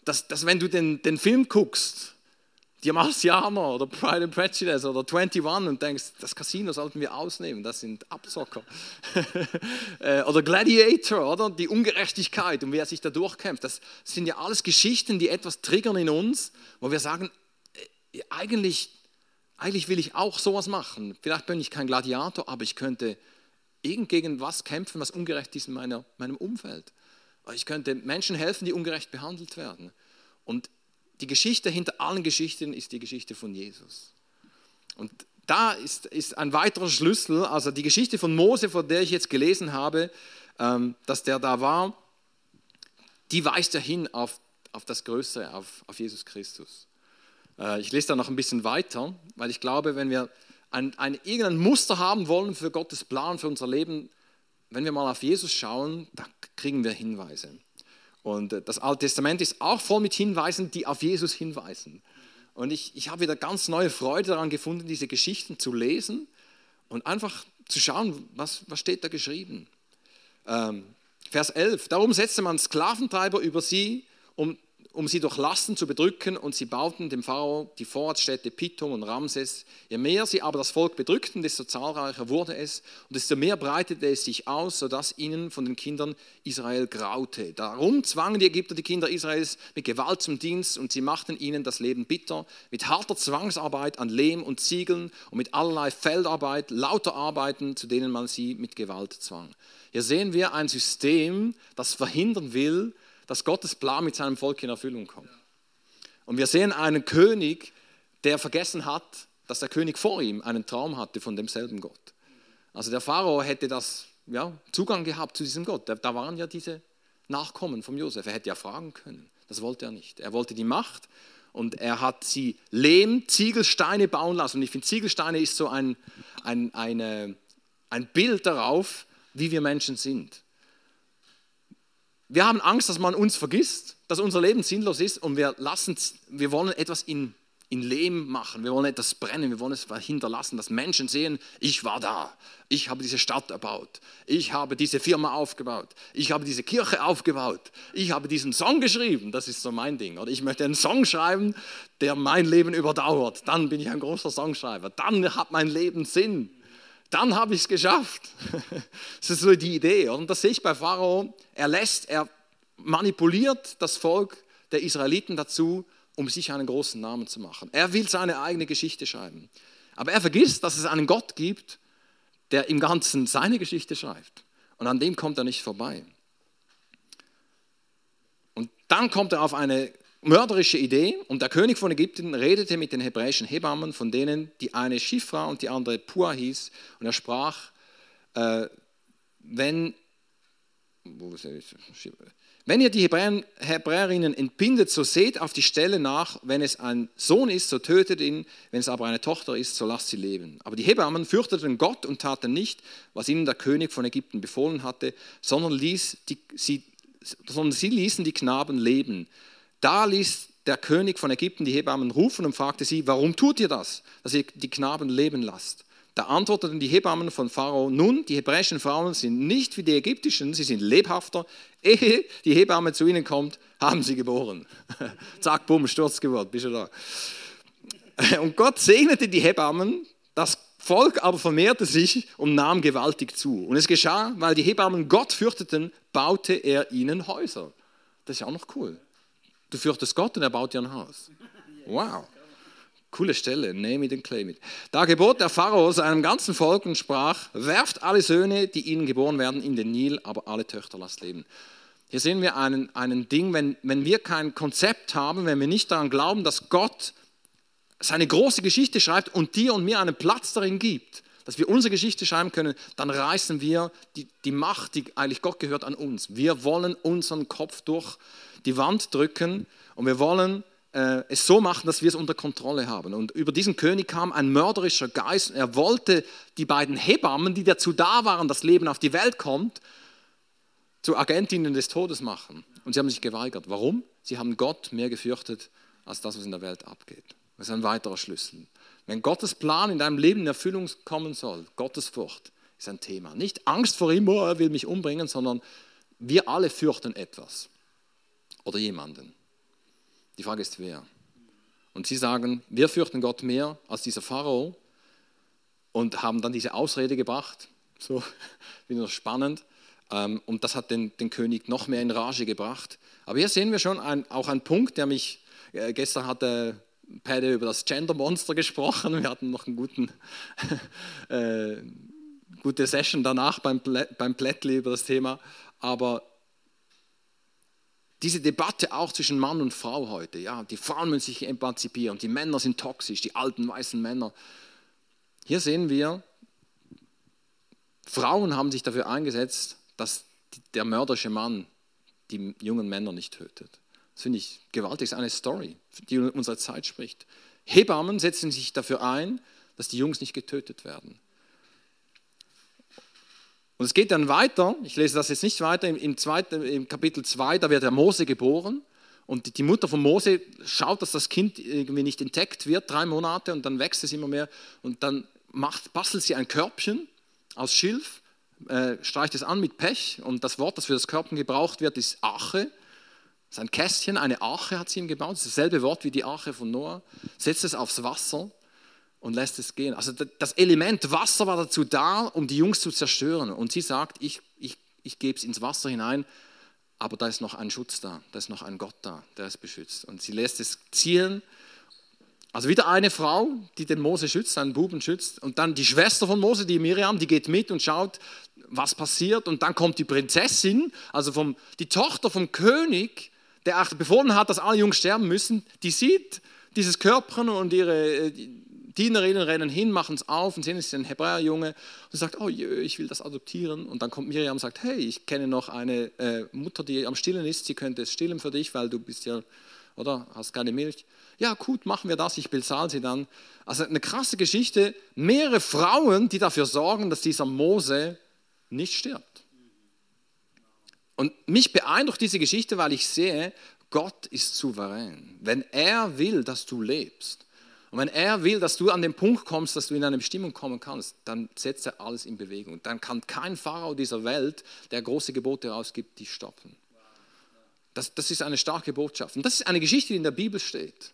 dass, dass wenn du den, den Film guckst, die Marsianer oder Pride and Prejudice oder 21 und denkst, das Casino sollten wir ausnehmen, das sind Abzocker. Äh, oder Gladiator, oder? Die Ungerechtigkeit und wer sich da durchkämpft. Das sind ja alles Geschichten, die etwas triggern in uns, wo wir sagen, äh, eigentlich, eigentlich will ich auch sowas machen. Vielleicht bin ich kein Gladiator, aber ich könnte irgend gegen was kämpfen, was ungerecht ist in meiner, meinem Umfeld. Ich könnte Menschen helfen, die ungerecht behandelt werden. Und die Geschichte hinter allen Geschichten ist die Geschichte von Jesus. Und da ist, ist ein weiterer Schlüssel, also die Geschichte von Mose, von der ich jetzt gelesen habe, ähm, dass der da war, die weist ja hin auf, auf das Größere, auf, auf Jesus Christus. Äh, ich lese da noch ein bisschen weiter, weil ich glaube, wenn wir ein, ein, irgendein Muster haben wollen für Gottes Plan, für unser Leben, wenn wir mal auf Jesus schauen, da kriegen wir Hinweise. Und äh, das Alte Testament ist auch voll mit Hinweisen, die auf Jesus hinweisen. Und ich, ich habe wieder ganz neue Freude daran gefunden, diese Geschichten zu lesen und einfach zu schauen, was, was steht da geschrieben. Ähm, Vers 11. Darum setzte man Sklaventreiber über sie, um um sie durch Lasten zu bedrücken, und sie bauten dem Pharao die Vorratsstädte Pithom und Ramses. Je mehr sie aber das Volk bedrückten, desto zahlreicher wurde es, und desto mehr breitete es sich aus, sodass ihnen von den Kindern Israel graute. Darum zwangen die Ägypter die Kinder Israels mit Gewalt zum Dienst, und sie machten ihnen das Leben bitter, mit harter Zwangsarbeit an Lehm und Ziegeln und mit allerlei Feldarbeit, lauter Arbeiten, zu denen man sie mit Gewalt zwang. Hier sehen wir ein System, das verhindern will, dass Gottes Plan mit seinem Volk in Erfüllung kommt. Und wir sehen einen König, der vergessen hat, dass der König vor ihm einen Traum hatte von demselben Gott. Also der Pharao hätte das ja, Zugang gehabt zu diesem Gott. Da waren ja diese Nachkommen von Josef. Er hätte ja fragen können. Das wollte er nicht. Er wollte die Macht und er hat sie Lehm, Ziegelsteine bauen lassen. Und ich finde, Ziegelsteine ist so ein, ein, eine, ein Bild darauf, wie wir Menschen sind. Wir haben Angst, dass man uns vergisst, dass unser Leben sinnlos ist und wir, lassen, wir wollen etwas in, in Lehm machen, wir wollen etwas brennen, wir wollen es hinterlassen, dass Menschen sehen, ich war da, ich habe diese Stadt erbaut, ich habe diese Firma aufgebaut, ich habe diese Kirche aufgebaut, ich habe diesen Song geschrieben, das ist so mein Ding. Oder ich möchte einen Song schreiben, der mein Leben überdauert, dann bin ich ein großer Songschreiber, dann hat mein Leben Sinn dann habe ich es geschafft. das ist so die Idee. Und das sehe ich bei Pharao. Er lässt, er manipuliert das Volk der Israeliten dazu, um sich einen großen Namen zu machen. Er will seine eigene Geschichte schreiben. Aber er vergisst, dass es einen Gott gibt, der im Ganzen seine Geschichte schreibt. Und an dem kommt er nicht vorbei. Und dann kommt er auf eine mörderische Idee und der König von Ägypten redete mit den hebräischen Hebammen, von denen die eine Schifra und die andere Pua hieß, und er sprach, äh, wenn, wenn ihr die Hebräer, Hebräerinnen entbindet, so seht auf die Stelle nach, wenn es ein Sohn ist, so tötet ihn, wenn es aber eine Tochter ist, so lasst sie leben. Aber die Hebammen fürchteten Gott und taten nicht, was ihnen der König von Ägypten befohlen hatte, sondern, ließ die, sie, sondern sie ließen die Knaben leben. Da ließ der König von Ägypten die Hebammen rufen und fragte sie, warum tut ihr das, dass ihr die Knaben leben lasst? Da antworteten die Hebammen von Pharao, nun, die hebräischen Frauen sind nicht wie die ägyptischen, sie sind lebhafter. Ehe die Hebamme zu ihnen kommt, haben sie geboren. Zack, bumm, Sturzgeburt, bist du da. Und Gott segnete die Hebammen, das Volk aber vermehrte sich und nahm gewaltig zu. Und es geschah, weil die Hebammen Gott fürchteten, baute er ihnen Häuser. Das ist ja auch noch cool. Du fürchtest Gott und er baut dir ein Haus. Wow. Coole Stelle, name it and claim it. Da gebot der Pharao seinem ganzen Volk und sprach, werft alle Söhne, die ihnen geboren werden, in den Nil, aber alle Töchter lasst leben. Hier sehen wir einen, einen Ding, wenn, wenn wir kein Konzept haben, wenn wir nicht daran glauben, dass Gott seine große Geschichte schreibt und dir und mir einen Platz darin gibt, dass wir unsere Geschichte schreiben können, dann reißen wir die, die Macht, die eigentlich Gott gehört, an uns. Wir wollen unseren Kopf durch die Wand drücken und wir wollen äh, es so machen, dass wir es unter Kontrolle haben. Und über diesen König kam ein mörderischer Geist. Er wollte die beiden Hebammen, die dazu da waren, dass Leben auf die Welt kommt, zu Agentinnen des Todes machen. und sie haben sich geweigert. Warum? Sie haben Gott mehr gefürchtet als das, was in der Welt abgeht. Das ist ein weiterer Schlüssel. Wenn Gottes Plan in deinem Leben in Erfüllung kommen soll, Gottes Furcht ist ein Thema. Nicht Angst vor ihm, oh, er will mich umbringen, sondern wir alle fürchten etwas oder jemanden. Die Frage ist, wer? Und sie sagen, wir fürchten Gott mehr als dieser Pharao und haben dann diese Ausrede gebracht. So, wieder spannend. Ähm, und das hat den, den König noch mehr in Rage gebracht. Aber hier sehen wir schon ein, auch einen Punkt, der mich, äh, gestern hatte Päde über das Gender-Monster gesprochen. Wir hatten noch guten, äh, gute Session danach beim, beim Plättli über das Thema. Aber diese Debatte auch zwischen Mann und Frau heute, ja, die Frauen müssen sich emanzipieren, die Männer sind toxisch, die alten weißen Männer. Hier sehen wir, Frauen haben sich dafür eingesetzt, dass der mörderische Mann die jungen Männer nicht tötet. Das finde ich gewaltig, das ist eine Story, die unserer Zeit spricht. Hebammen setzen sich dafür ein, dass die Jungs nicht getötet werden. Und es geht dann weiter, ich lese das jetzt nicht weiter, im, zweiten, im Kapitel 2, da wird der Mose geboren. Und die Mutter von Mose schaut, dass das Kind irgendwie nicht entdeckt wird, drei Monate. Und dann wächst es immer mehr. Und dann macht, bastelt sie ein Körbchen aus Schilf, äh, streicht es an mit Pech. Und das Wort, das für das Körbchen gebraucht wird, ist Ache. Das ist ein Kästchen, eine Arche hat sie ihm gebaut, das ist dasselbe Wort wie die Arche von Noah, setzt es aufs Wasser und lässt es gehen. Also das Element Wasser war dazu da, um die Jungs zu zerstören. Und sie sagt, ich, ich, ich gebe es ins Wasser hinein, aber da ist noch ein Schutz da, da ist noch ein Gott da, der es beschützt. Und sie lässt es zielen also wieder eine Frau, die den Mose schützt, seinen Buben schützt. Und dann die Schwester von Mose, die Miriam, die geht mit und schaut, was passiert. Und dann kommt die Prinzessin, also vom, die Tochter vom König, der auch befohlen hat, dass alle Jungs sterben müssen. Die sieht dieses Körpchen und ihre äh, Dienerinnen rennen hin, machen es auf und sehen, es ist ein Hebräerjunge und sagt, oh je, ich will das adoptieren. Und dann kommt Miriam und sagt, hey, ich kenne noch eine äh, Mutter, die am Stillen ist, sie könnte es stillen für dich, weil du bist ja, oder, hast keine Milch ja gut, machen wir das, ich bezahle sie dann. Also eine krasse Geschichte, mehrere Frauen, die dafür sorgen, dass dieser Mose nicht stirbt. Und mich beeindruckt diese Geschichte, weil ich sehe, Gott ist souverän. Wenn er will, dass du lebst und wenn er will, dass du an den Punkt kommst, dass du in eine Bestimmung kommen kannst, dann setzt er alles in Bewegung. Dann kann kein Pharao dieser Welt, der große Gebote ausgibt, dich stoppen. Das, das ist eine starke Botschaft. Und das ist eine Geschichte, die in der Bibel steht.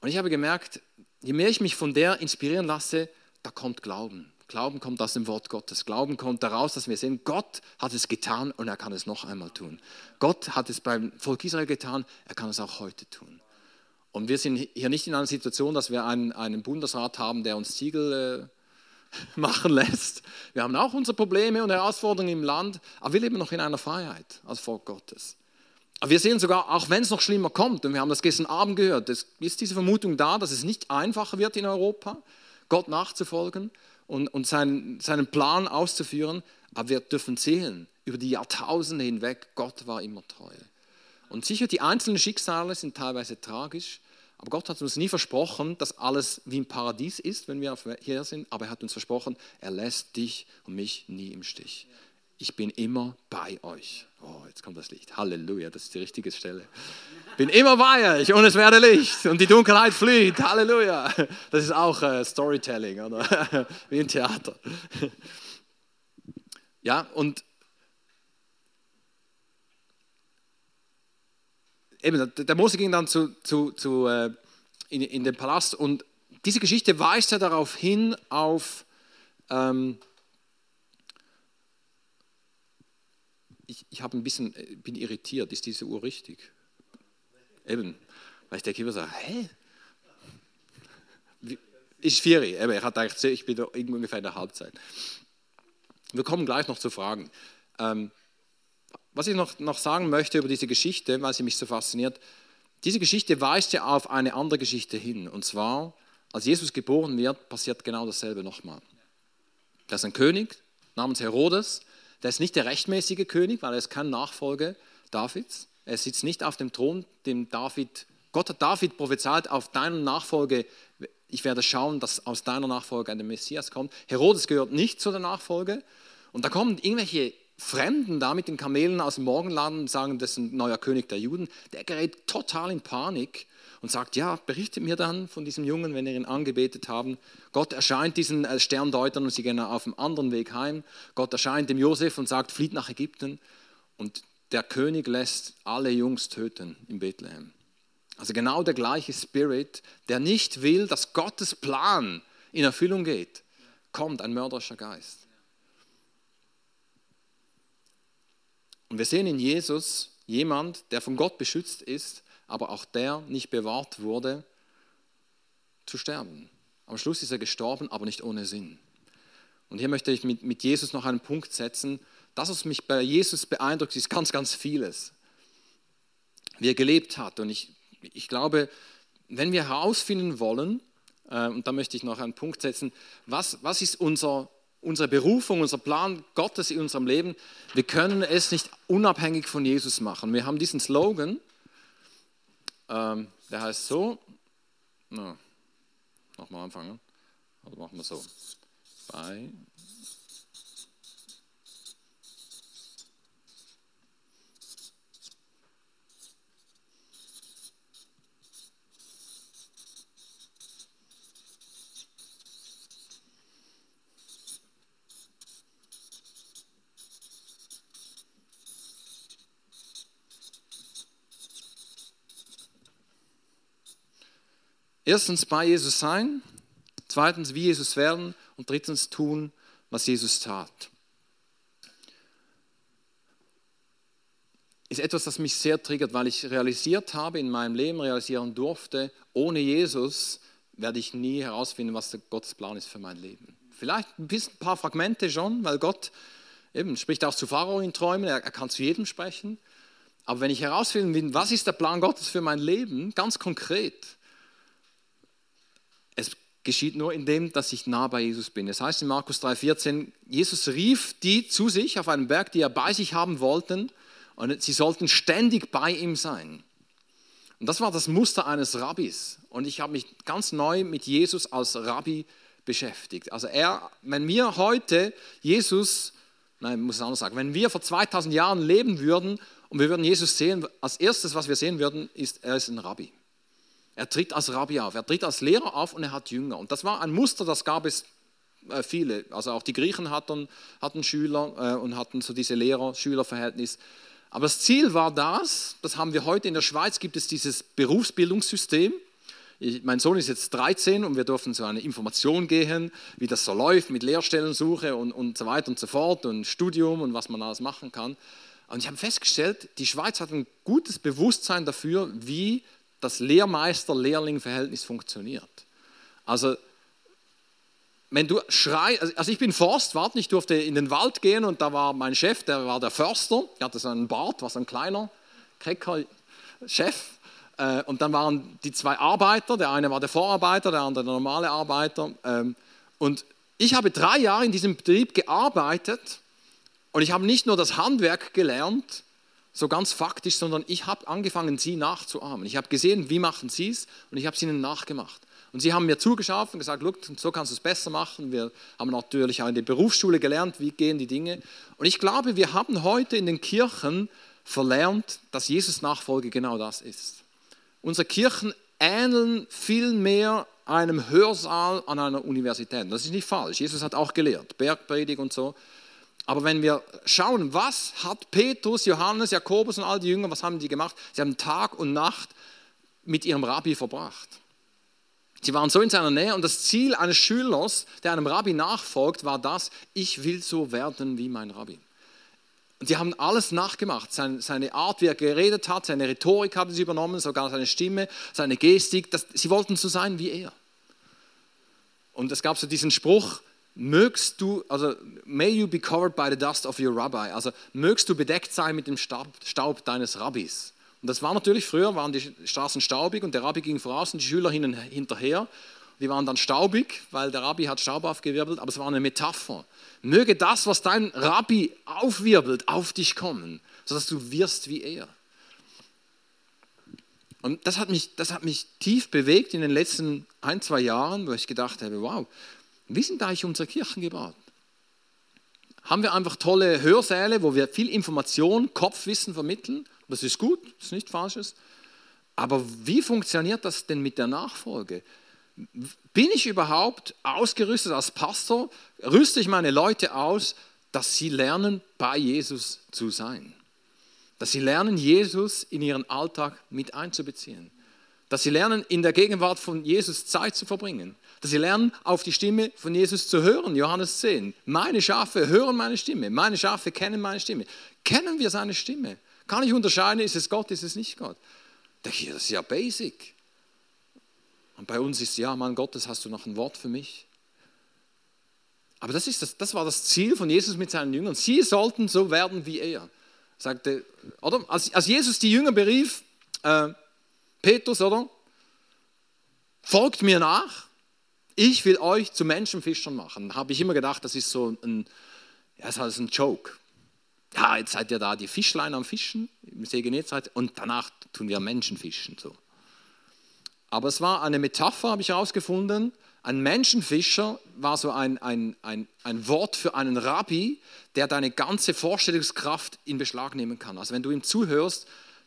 Und ich habe gemerkt, je mehr ich mich von der inspirieren lasse, da kommt Glauben. Glauben kommt aus dem Wort Gottes. Glauben kommt daraus, dass wir sehen, Gott hat es getan und er kann es noch einmal tun. Gott hat es beim Volk Israel getan, er kann es auch heute tun. Und wir sind hier nicht in einer Situation, dass wir einen, einen Bundesrat haben, der uns Ziegel äh, machen lässt. Wir haben auch unsere Probleme und Herausforderungen im Land, aber wir leben noch in einer Freiheit als Volk Gottes. Aber wir sehen sogar, auch wenn es noch schlimmer kommt, und wir haben das gestern Abend gehört, ist diese Vermutung da, dass es nicht einfacher wird in Europa, Gott nachzufolgen und, und seinen, seinen Plan auszuführen, aber wir dürfen sehen, über die Jahrtausende hinweg, Gott war immer treu. Und sicher, die einzelnen Schicksale sind teilweise tragisch, aber Gott hat uns nie versprochen, dass alles wie im Paradies ist, wenn wir hier sind, aber er hat uns versprochen, er lässt dich und mich nie im Stich ich bin immer bei euch. Oh, jetzt kommt das Licht. Halleluja, das ist die richtige Stelle. Bin immer bei euch und es werde Licht und die Dunkelheit flieht. Halleluja. Das ist auch äh, Storytelling, oder? Wie im Theater. Ja, und eben, der Mose ging dann zu, zu, zu, äh, in, in den Palast und diese Geschichte weist ja darauf hin, auf ähm, ich, ich habe ein bisschen, äh, bin irritiert, ist diese Uhr richtig? Eben, weil ich denke immer so, hä? Ist vier, eben, ich, hatte eigentlich, ich bin da ungefähr in der Halbzeit. Wir kommen gleich noch zu Fragen. Ähm, was ich noch, noch sagen möchte über diese Geschichte, weil sie mich so fasziniert, diese Geschichte weist ja auf eine andere Geschichte hin. Und zwar, als Jesus geboren wird, passiert genau dasselbe nochmal. Da ist ein König namens Herodes, der ist nicht der rechtmäßige König, weil er ist kein Nachfolger Davids. Er sitzt nicht auf dem Thron, dem David, Gott hat David prophezeit, auf deinen Nachfolge, ich werde schauen, dass aus deiner Nachfolge ein Messias kommt. Herodes gehört nicht zu der Nachfolge. Und da kommen irgendwelche Fremden da mit den Kamelen aus dem Morgenland und sagen, das ist ein neuer König der Juden, der gerät total in Panik und sagt, ja, berichtet mir dann von diesem Jungen, wenn ihr ihn angebetet haben. Gott erscheint diesen äh, Sterndeutern und sie gehen auf einem anderen Weg heim. Gott erscheint dem Josef und sagt, flieht nach Ägypten. Und der König lässt alle Jungs töten in Bethlehem. Also genau der gleiche Spirit, der nicht will, dass Gottes Plan in Erfüllung geht, kommt ein mörderischer Geist. Und wir sehen in Jesus jemand, der von Gott beschützt ist, aber auch der nicht bewahrt wurde, zu sterben. Am Schluss ist er gestorben, aber nicht ohne Sinn. Und hier möchte ich mit, mit Jesus noch einen Punkt setzen. Das, was mich bei Jesus beeindruckt, ist ganz, ganz vieles. Wie er gelebt hat. Und ich, ich glaube, wenn wir herausfinden wollen, äh, und da möchte ich noch einen Punkt setzen, was, was ist unser unsere Berufung, unser Plan Gottes in unserem Leben, wir können es nicht unabhängig von Jesus machen. Wir haben diesen Slogan, ähm, der heißt so, no, nochmal anfangen, also machen wir so, bei Erstens bei Jesus sein, zweitens wie Jesus werden und drittens tun, was Jesus tat. Ist etwas, das mich sehr triggert, weil ich realisiert habe, in meinem Leben realisieren durfte, ohne Jesus werde ich nie herausfinden, was der Gottes Plan ist für mein Leben. Vielleicht ein, paar Fragmente schon, weil Gott eben spricht auch zu Pharao in Träumen, er, er kann zu jedem sprechen. Aber wenn ich herausfinden will, was ist der Plan Gottes für mein Leben, ganz konkret, es geschieht nur in dem, dass ich nah bei Jesus bin. Das heißt in Markus 3,14, Jesus rief die zu sich auf einen Berg, die er bei sich haben wollten, und sie sollten ständig bei ihm sein. Und das war das Muster eines Rabbis. Und ich habe mich ganz neu mit Jesus als Rabbi beschäftigt. Also er, wenn wir heute Jesus, nein, ich muss es anders sagen, wenn wir vor 2000 Jahren leben würden und wir würden Jesus sehen, als erstes, was wir sehen würden, ist, er ist ein Rabbi. Er tritt als Rabbi auf, er tritt als Lehrer auf und er hat Jünger. Und das war ein Muster, das gab es äh, viele. Also auch die Griechen hatten, hatten Schüler äh, und hatten so diese Lehrer-Schüler-Verhältnis. Aber das Ziel war das, das haben wir heute in der Schweiz, gibt es dieses Berufsbildungssystem. Ich, mein Sohn ist jetzt 13 und wir durften so eine Information gehen, wie das so läuft mit Lehrstellensuche und, und so weiter und so fort und Studium und was man alles machen kann. Und ich habe festgestellt, die Schweiz hat ein gutes Bewusstsein dafür, wie das Lehrmeister-Lehrling-Verhältnis funktioniert. Also, wenn du schreist, also, also ich bin Forstwart, ich durfte in den Wald gehen und da war mein Chef, der war der Förster, der hatte so einen Bart, war so ein kleiner, kecker Chef. Äh, und dann waren die zwei Arbeiter, der eine war der Vorarbeiter, der andere der normale Arbeiter. Ähm, und ich habe drei Jahre in diesem Betrieb gearbeitet und ich habe nicht nur das Handwerk gelernt, so ganz faktisch, sondern ich habe angefangen, sie nachzuahmen. Ich habe gesehen, wie machen sie es und ich habe es ihnen nachgemacht. Und sie haben mir zugeschaut und gesagt, so kannst du es besser machen. Wir haben natürlich auch in der Berufsschule gelernt, wie gehen die Dinge. Und ich glaube, wir haben heute in den Kirchen verlernt, dass Jesus Nachfolge genau das ist. Unsere Kirchen ähneln viel mehr einem Hörsaal an einer Universität. Das ist nicht falsch. Jesus hat auch gelehrt, Bergpredigt und so. Aber wenn wir schauen, was hat Petrus, Johannes, Jakobus und all die Jünger, was haben die gemacht? Sie haben Tag und Nacht mit ihrem Rabbi verbracht. Sie waren so in seiner Nähe und das Ziel eines Schülers, der einem Rabbi nachfolgt, war das, ich will so werden wie mein Rabbi. Und sie haben alles nachgemacht. Seine Art, wie er geredet hat, seine Rhetorik haben sie übernommen, sogar seine Stimme, seine Gestik. Das, sie wollten so sein wie er. Und es gab so diesen Spruch, mögst du, also may you be covered by the dust of your rabbi, also mögst du bedeckt sein mit dem Staub, Staub deines Rabbis. Und das war natürlich früher, waren die Straßen staubig und der Rabbi ging voraus und die Schüler hinterher. Die waren dann staubig, weil der Rabbi hat Staub aufgewirbelt, aber es war eine Metapher. Möge das, was dein Rabbi aufwirbelt, auf dich kommen, sodass du wirst wie er. Und das hat mich, das hat mich tief bewegt in den letzten ein, zwei Jahren, wo ich gedacht habe, wow, wie sind eigentlich unsere Kirchen gebaut? haben wir einfach tolle Hörsäle, wo wir viel Information, Kopfwissen vermitteln. Das ist gut, das ist nichts Falsches. Aber wie funktioniert das denn mit der Nachfolge? Bin ich überhaupt ausgerüstet als Pastor? Rüste ich meine Leute aus, dass sie lernen, bei Jesus zu sein? Dass sie lernen, Jesus in ihren Alltag mit einzubeziehen? Dass sie lernen, in der Gegenwart von Jesus Zeit zu verbringen? Dass sie lernen, auf die Stimme von Jesus zu hören? Johannes 10. Meine Schafe hören meine Stimme. Meine Schafe kennen meine Stimme. Kennen wir seine Stimme? Kann ich unterscheiden, ist es Gott, ist es nicht Gott? Das ist ja basic. Und bei uns ist, ja, Mann Gottes, hast du noch ein Wort für mich? Aber das, ist das, das war das Ziel von Jesus mit seinen Jüngern. Sie sollten so werden wie er. Sagte, oder? Als, als Jesus die Jünger berief, äh, Petrus, oder? Folgt mir nach. Ich will euch zu Menschenfischern machen. Habe ich immer gedacht, das ist so ein, ja, das ist ein Joke. Ja, jetzt seid ihr da die Fischlein am Fischen im See Genezareth und danach tun wir Menschenfischen. So. Aber es war eine Metapher, habe ich herausgefunden. Ein Menschenfischer war so ein, ein, ein, ein Wort für einen Rabbi, der deine ganze Vorstellungskraft in Beschlag nehmen kann. Also wenn du ihm zuhörst,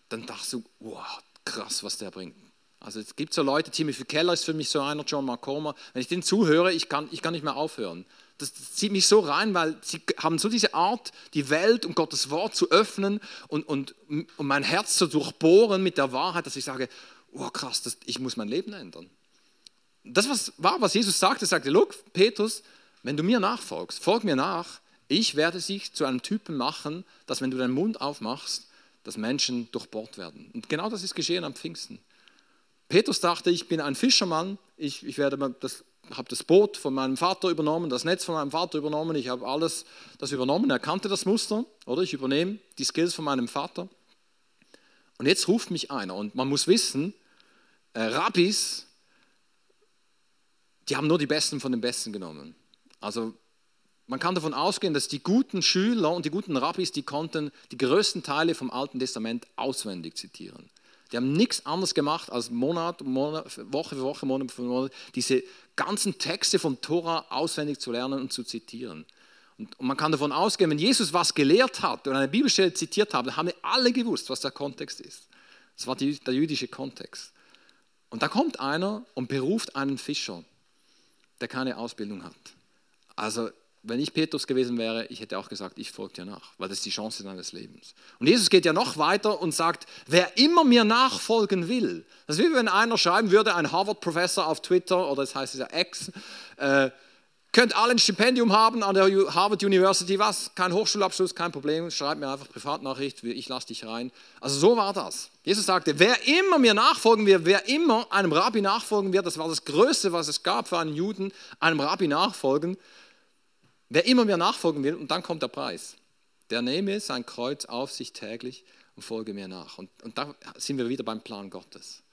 dann dachtest du, wow, krass, was der bringt. Also es gibt so Leute, Timothy Keller ist für mich so einer, John Comer. Wenn ich den zuhöre, ich kann, ich kann nicht mehr aufhören. Das zieht mich so rein, weil sie haben so diese Art, die Welt und Gottes Wort zu öffnen und, und, und mein Herz zu durchbohren mit der Wahrheit, dass ich sage, oh krass, das, ich muss mein Leben ändern. Das was, war, was Jesus sagte. Sagte, look, Petrus, wenn du mir nachfolgst, folg mir nach, ich werde dich zu einem Typen machen, dass wenn du deinen Mund aufmachst, dass Menschen durchbohrt werden. Und genau das ist geschehen am Pfingsten. Petrus dachte, ich bin ein Fischermann, ich, ich werde das, habe das Boot von meinem Vater übernommen, das Netz von meinem Vater übernommen, ich habe alles das übernommen, er kannte das Muster, oder ich übernehme die Skills von meinem Vater. Und jetzt ruft mich einer und man muss wissen, äh, Rabbis, die haben nur die Besten von den Besten genommen. Also man kann davon ausgehen, dass die guten Schüler und die guten Rabbis, die konnten die größten Teile vom Alten Testament auswendig zitieren. Die haben nichts anderes gemacht, als Monat, Monat, Woche für Woche, Monat für Monat, diese ganzen Texte vom Tora auswendig zu lernen und zu zitieren. Und, und man kann davon ausgehen, wenn Jesus was gelehrt hat und eine Bibelstelle zitiert hat, dann haben wir alle gewusst, was der Kontext ist. Das war die, der jüdische Kontext. Und da kommt einer und beruft einen Fischer, der keine Ausbildung hat. Also, wenn ich Petrus gewesen wäre, ich hätte auch gesagt, ich folge dir nach, weil das ist die Chance deines Lebens. Und Jesus geht ja noch weiter und sagt, wer immer mir nachfolgen will, das ist wie wenn einer schreiben würde, ein Harvard-Professor auf Twitter, oder das heißt ja Ex, äh, könnt alle ein Stipendium haben an der Harvard University, was? Kein Hochschulabschluss, kein Problem, schreibt mir einfach Privatnachricht, ich lasse dich rein. Also so war das. Jesus sagte, wer immer mir nachfolgen wird, wer immer einem Rabbi nachfolgen wird, das war das Größte, was es gab für einen Juden, einem Rabbi nachfolgen, wer immer mir nachfolgen will, und dann kommt der Preis. Der nehme sein Kreuz auf sich täglich und folge mir nach. Und, und da sind wir wieder beim Plan Gottes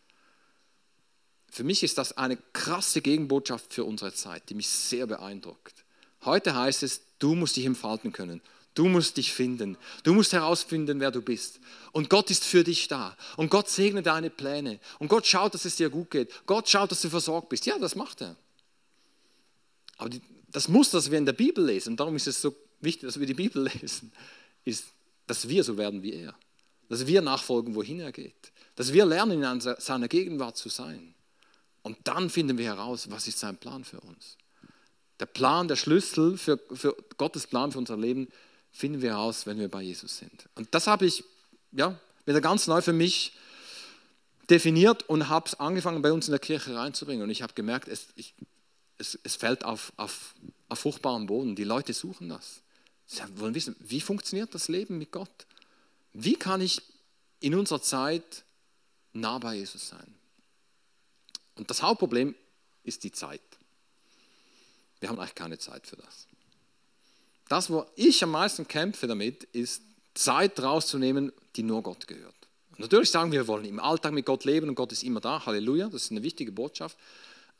für mich ist das eine krasse Gegenbotschaft für unsere Zeit, die mich sehr beeindruckt. Heute heißt es, du musst dich entfalten können. Du musst dich finden. Du musst herausfinden, wer du bist. Und Gott ist für dich da. Und Gott segnet deine Pläne. Und Gott schaut, dass es dir gut geht. Gott schaut, dass du versorgt bist. Ja, das macht er. Aber die, das Muster, das wir in der Bibel lesen, und darum ist es so wichtig, dass wir die Bibel lesen, ist, dass wir so werden wie er. Dass wir nachfolgen, wohin er geht. Dass wir lernen, in seiner Gegenwart zu sein. Und dann finden wir heraus, was ist sein Plan für uns. Der Plan, der Schlüssel für, für Gottes Plan für unser Leben finden wir heraus, wenn wir bei Jesus sind. Und das habe ich ja, wieder ganz neu für mich definiert und habe es angefangen bei uns in der Kirche reinzubringen. Und ich habe gemerkt, es, ich, es, es fällt auf, auf, auf fruchtbaren Boden. Die Leute suchen das. Sie wollen wissen, wie funktioniert das Leben mit Gott? Wie kann ich in unserer Zeit nah bei Jesus sein? Und das Hauptproblem ist die Zeit. Wir haben eigentlich keine Zeit für das. Das, wo ich am meisten kämpfe damit, ist Zeit rauszunehmen, die nur Gott gehört. Natürlich sagen wir, wir wollen im Alltag mit Gott leben und Gott ist immer da. Halleluja, das ist eine wichtige Botschaft.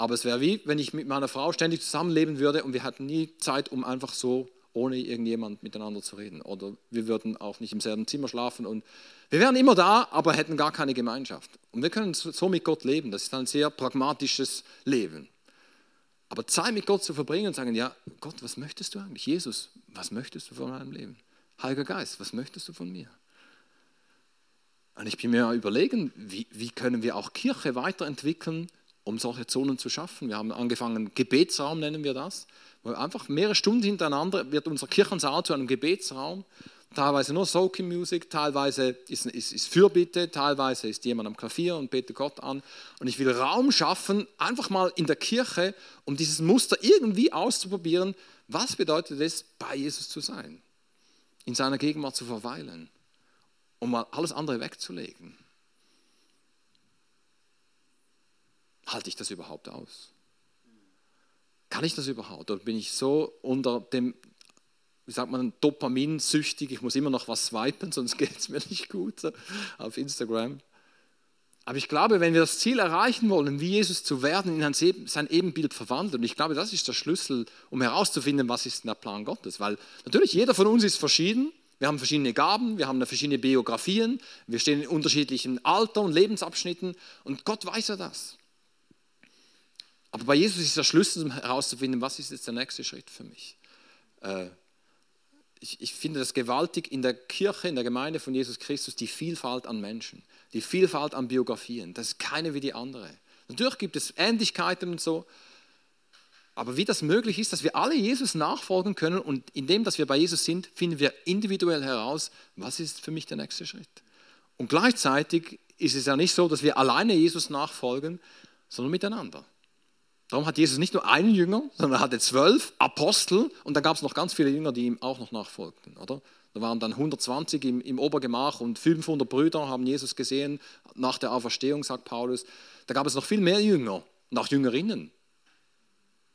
Aber es wäre wie, wenn ich mit meiner Frau ständig zusammenleben würde und wir hätten nie Zeit, um einfach so ohne irgendjemand miteinander zu reden. Oder wir würden auch nicht im selben Zimmer schlafen und wir wären immer da, aber hätten gar keine Gemeinschaft. Und wir können so mit Gott leben. Das ist ein sehr pragmatisches Leben. Aber Zeit mit Gott zu verbringen und sagen, ja, Gott, was möchtest du eigentlich? Jesus, was möchtest du von meinem Leben? Heiliger Geist, was möchtest du von mir? Und ich bin mir überlegen, wie, wie können wir auch Kirche weiterentwickeln, um solche Zonen zu schaffen. Wir haben angefangen, Gebetsraum nennen wir das, wo einfach mehrere Stunden hintereinander wird unser Kirchensaal zu einem Gebetsraum teilweise nur Soaking Music, teilweise ist, ist, ist Fürbitte, teilweise ist jemand am Klavier und betet Gott an. Und ich will Raum schaffen, einfach mal in der Kirche, um dieses Muster irgendwie auszuprobieren. Was bedeutet es, bei Jesus zu sein? In seiner Gegenwart zu verweilen, um mal alles andere wegzulegen. Halte ich das überhaupt aus? Kann ich das überhaupt? Oder bin ich so unter dem wie sagt man, dopaminsüchtig, ich muss immer noch was swipen, sonst geht es mir nicht gut auf Instagram. Aber ich glaube, wenn wir das Ziel erreichen wollen, wie Jesus zu werden, in sein Ebenbild verwandeln, und ich glaube, das ist der Schlüssel, um herauszufinden, was ist der Plan Gottes. Weil natürlich jeder von uns ist verschieden, wir haben verschiedene Gaben, wir haben verschiedene Biografien, wir stehen in unterschiedlichen Alter und Lebensabschnitten und Gott weiß ja das. Aber bei Jesus ist der Schlüssel, herauszufinden, was ist jetzt der nächste Schritt für mich. Äh, ich, ich finde das gewaltig in der Kirche, in der Gemeinde von Jesus Christus, die Vielfalt an Menschen, die Vielfalt an Biografien. Das ist keine wie die andere. Natürlich gibt es Ähnlichkeiten und so, aber wie das möglich ist, dass wir alle Jesus nachfolgen können und indem, dass wir bei Jesus sind, finden wir individuell heraus, was ist für mich der nächste Schritt. Und gleichzeitig ist es ja nicht so, dass wir alleine Jesus nachfolgen, sondern miteinander. Darum hat Jesus nicht nur einen Jünger, sondern er hatte zwölf Apostel und dann gab es noch ganz viele Jünger, die ihm auch noch nachfolgten. Oder? Da waren dann 120 im, im Obergemach und 500 Brüder haben Jesus gesehen nach der Auferstehung, sagt Paulus. Da gab es noch viel mehr Jünger und auch Jüngerinnen.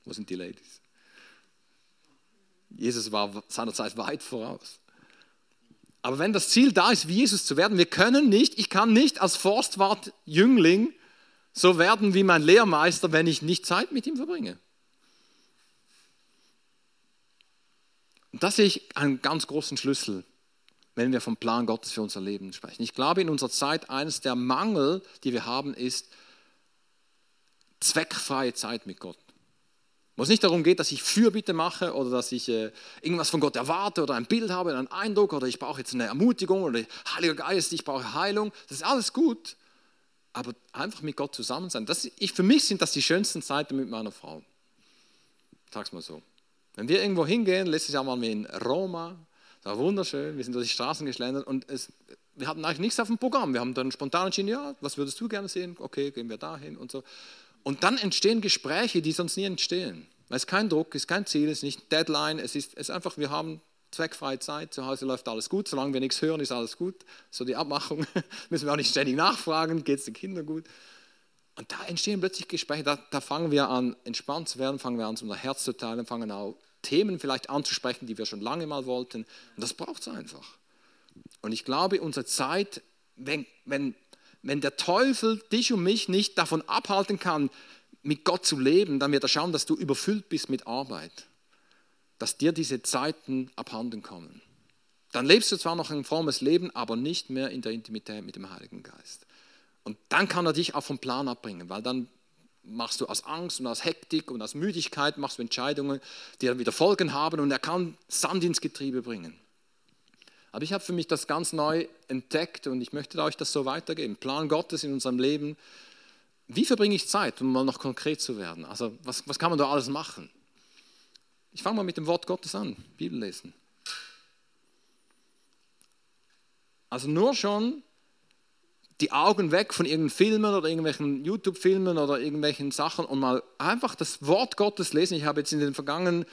Wo sind die Ladies? Jesus war seinerzeit weit voraus. Aber wenn das Ziel da ist, wie Jesus zu werden, wir können nicht, ich kann nicht als Forstwart-Jüngling so werden wie mein Lehrmeister, wenn ich nicht Zeit mit ihm verbringe. Und das sehe ich einen ganz großen Schlüssel, wenn wir vom Plan Gottes für unser Leben sprechen. Ich glaube, in unserer Zeit eines der Mangel, die wir haben, ist zweckfreie Zeit mit Gott. Wo es nicht darum geht, dass ich Fürbitte mache oder dass ich äh, irgendwas von Gott erwarte oder ein Bild habe, einen Eindruck oder ich brauche jetzt eine Ermutigung oder Heiliger Geist, ich brauche Heilung. Das ist alles gut aber einfach mit Gott zusammen sein. Das, ich, für mich sind das die schönsten Zeiten mit meiner Frau. Sag's mal so. Wenn wir irgendwo hingehen, letztes Jahr waren wir in Roma, war wunderschön, wir sind durch die Straßen geschlendert und es, wir hatten eigentlich nichts auf dem Programm. Wir haben dann spontan entschieden, ja, was würdest du gerne sehen? Okay, gehen wir dahin und so. Und dann entstehen Gespräche, die sonst nie entstehen. Es ist kein Druck, es ist kein Ziel, es ist nicht Deadline, es ist, es ist einfach, wir haben zweckfreie Zeit, zu Hause läuft alles gut, solange wir nichts hören, ist alles gut. So die Abmachung, müssen wir auch nicht ständig nachfragen, geht es den Kindern gut. Und da entstehen plötzlich Gespräche, da, da, fangen wir an, entspannt zu werden, fangen wir an, unser Herz zu teilen, fangen auch Themen vielleicht anzusprechen, die wir schon lange mal wollten. Und das braucht es einfach. Und ich glaube, unsere Zeit, wenn, wenn, wenn der Teufel dich und mich nicht davon abhalten kann, mit Gott zu leben, dann wird er schauen, dass du überfüllt bist mit Arbeit dass dir diese Zeiten abhanden kommen. Dann lebst du zwar noch ein frommes Leben, aber nicht mehr in der Intimität mit dem Heiligen Geist. Und dann kann er dich auch vom Plan abbringen, weil dann machst du aus Angst und aus Hektik und aus Müdigkeit machst du Entscheidungen, die dann wieder Folgen haben und er kann Sand ins Getriebe bringen. Aber ich habe für mich das ganz neu entdeckt und ich möchte euch das so weitergeben. Plan Gottes in unserem Leben. Wie verbringe ich Zeit, um mal noch konkret zu werden? Also was, was kann man da alles machen? Ich fange mal mit dem Wort Gottes an, Bibel lesen. Also nur schon die Augen weg von irgendwelchen Filmen oder irgendwelchen YouTube-Filmen oder irgendwelchen Sachen und mal einfach das Wort Gottes lesen. Ich habe jetzt in den vergangenen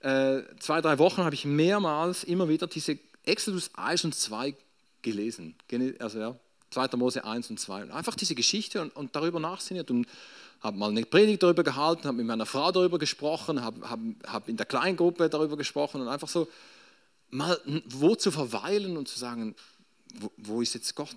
äh, zwei, drei Wochen habe ich mehrmals immer wieder diese Exodus 1 und 2 gelesen. Also ja, 2. Mose 1 und 2. Einfach diese Geschichte und, und darüber nachsinniert und habe mal eine Predigt darüber gehalten, habe mit meiner Frau darüber gesprochen, habe hab, hab in der Kleingruppe darüber gesprochen und einfach so mal wo zu verweilen und zu sagen, wo, wo ist jetzt Gott?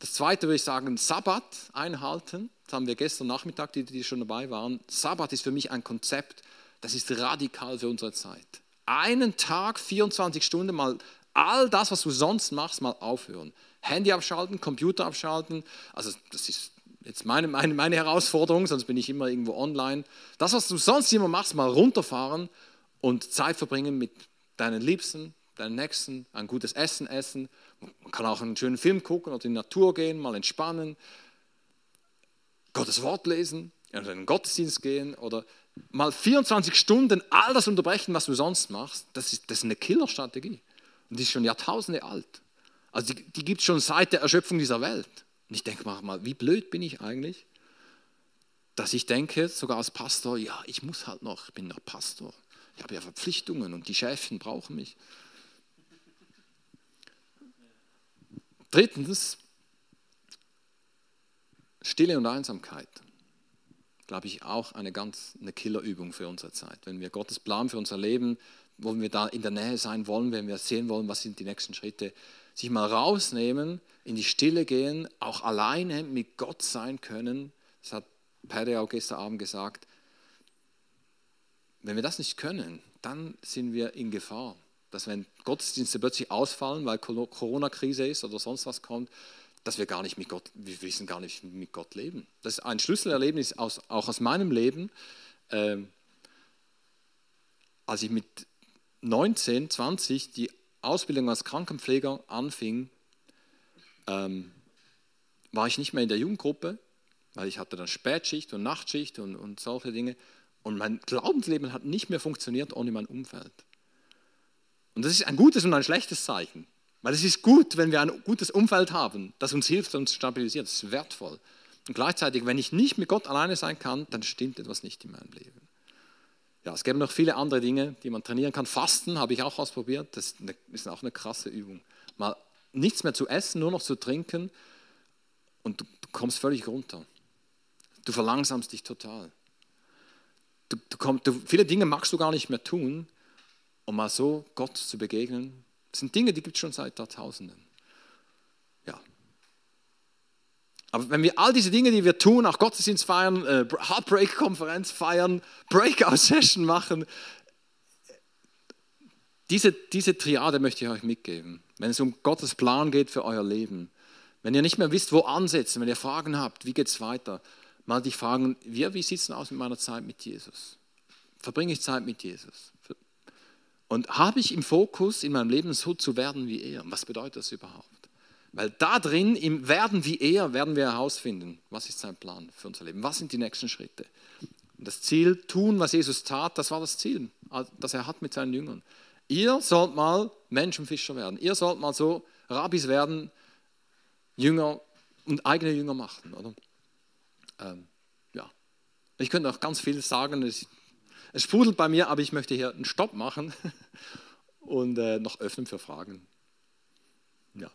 Das zweite würde ich sagen, Sabbat einhalten. Das haben wir gestern Nachmittag, die, die schon dabei waren. Sabbat ist für mich ein Konzept, das ist radikal für unsere Zeit. Einen Tag, 24 Stunden mal all das, was du sonst machst, mal aufhören. Handy abschalten, Computer abschalten. Also das ist jetzt meine, meine, meine Herausforderung, sonst bin ich immer irgendwo online. Das, was du sonst immer machst, mal runterfahren und Zeit verbringen mit deinen Liebsten, deinen Nächsten, ein gutes Essen essen. Man kann auch einen schönen Film gucken oder in die Natur gehen, mal entspannen, Gottes Wort lesen, in den Gottesdienst gehen oder mal 24 Stunden all das unterbrechen, was du sonst machst. Das ist, das ist eine Killerstrategie. Und die ist schon Jahrtausende alt. Also die, die gibt es schon seit der Erschöpfung dieser Welt. Und ich denke mal, wie blöd bin ich eigentlich, dass ich denke, sogar als Pastor, ja, ich muss halt noch, ich bin noch Pastor. Ich habe ja Verpflichtungen und die Chefin brauchen mich. Drittens, Stille und Einsamkeit. Glaube ich auch eine ganz eine Killerübung für unsere Zeit. Wenn wir Gottes Plan für unser Leben, wo wir da in der Nähe sein wollen, wenn wir sehen wollen, was sind die nächsten Schritte, sich mal rausnehmen, in die Stille gehen, auch alleine mit Gott sein können. Das hat Perde auch gestern Abend gesagt. Wenn wir das nicht können, dann sind wir in Gefahr, dass wenn Gottesdienste plötzlich ausfallen, weil Corona-Krise ist oder sonst was kommt, dass wir gar nicht mit Gott, wir wissen gar nicht mit Gott leben. Das ist ein Schlüsselerlebnis aus, auch aus meinem Leben. Ähm, als ich mit 19, 20 die Ausbildung als Krankenpfleger anfing, ähm, war ich nicht mehr in der Jugendgruppe, weil ich hatte dann Spätschicht und Nachtschicht und, und solche Dinge. Und mein Glaubensleben hat nicht mehr funktioniert ohne mein Umfeld. Und das ist ein gutes und ein schlechtes Zeichen. Weil es ist gut, wenn wir ein gutes Umfeld haben, das uns hilft und stabilisiert. Das ist wertvoll. Und gleichzeitig, wenn ich nicht mit Gott alleine sein kann, dann stimmt etwas nicht in meinem Leben. Ja, es gäbe noch viele andere Dinge, die man trainieren kann. Fasten habe ich auch ausprobiert. Das ist auch eine krasse Übung. Mal nichts mehr zu essen, nur noch zu trinken und du, du kommst völlig runter. Du verlangsamst dich total. Du, du komm, viele Dinge magst du gar nicht mehr tun, um mal so Gott zu begegnen. Das sind Dinge, die gibt es schon seit Jahrtausenden. Aber wenn wir all diese Dinge, die wir tun, auch Gottesdienst feiern, äh, Heartbreak-Konferenz feiern, Breakout-Session machen, diese, diese Triade möchte ich euch mitgeben. Wenn es um Gottes Plan geht für euer Leben, wenn ihr nicht mehr wisst, wo ansetzen, wenn ihr Fragen habt, wie geht es weiter, mal dich fragen, wie, wie sieht es aus mit meiner Zeit mit Jesus? Verbringe ich Zeit mit Jesus? Und habe ich im Fokus in meinem Leben so zu werden wie er? Was bedeutet das überhaupt? Weil da drin, im Werden wie er, werden wir herausfinden, was ist sein Plan für unser Leben, was sind die nächsten Schritte. Das Ziel, tun, was Jesus tat, das war das Ziel, das er hat mit seinen Jüngern. Ihr sollt mal Menschenfischer werden. Ihr sollt mal so Rabbis werden, Jünger und eigene Jünger machen. Oder? Ähm, ja. Ich könnte auch ganz viel sagen. Es, es, sprudelt bei mir, aber ich möchte hier einen Stopp machen und äh, noch öffnen für Fragen. Ja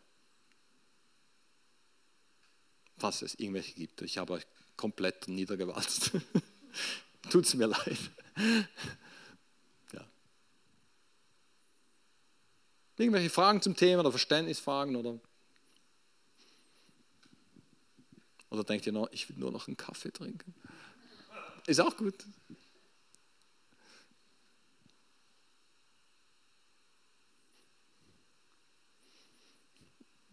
falls es irgendwelche gibt. Ich habe euch komplett niedergewalzt. Tut es mir leid. ja. Irgendwelche Fragen zum Thema oder Verständnisfragen oder oder denkt ihr noch, ich will nur noch einen Kaffee trinken? Ist auch gut.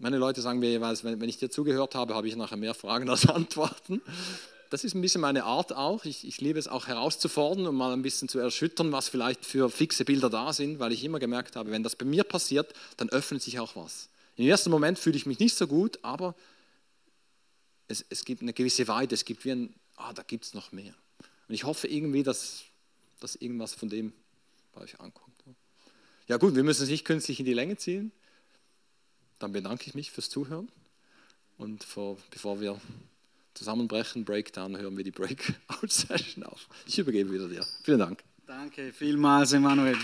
Meine Leute sagen mir jeweils, wenn, wenn ich dir zugehört habe, habe ich nachher mehr Fragen als Antworten. Das ist ein bisschen meine Art auch. Ich, ich liebe es auch herauszufordern und mal ein bisschen zu erschüttern, was vielleicht für fixe Bilder da sind, weil ich immer gemerkt habe, wenn das bei mir passiert, dann öffnet sich auch was. Im ersten Moment fühle ich mich nicht so gut, aber es, es gibt eine gewisse Weite, es gibt wie ein, ah, da gibt es noch mehr. Und ich hoffe irgendwie, dass, dass irgendwas von dem bei euch ankommt. Ja gut, wir müssen es nicht künstlich in die Länge ziehen. Dann bedanke ich mich fürs Zuhören und vor, bevor wir zusammenbrechen, Breakdown, hören wir die Breakout-Session auf. Ich übergebe wieder dir. Vielen Dank. Danke vielmals, Emanuel.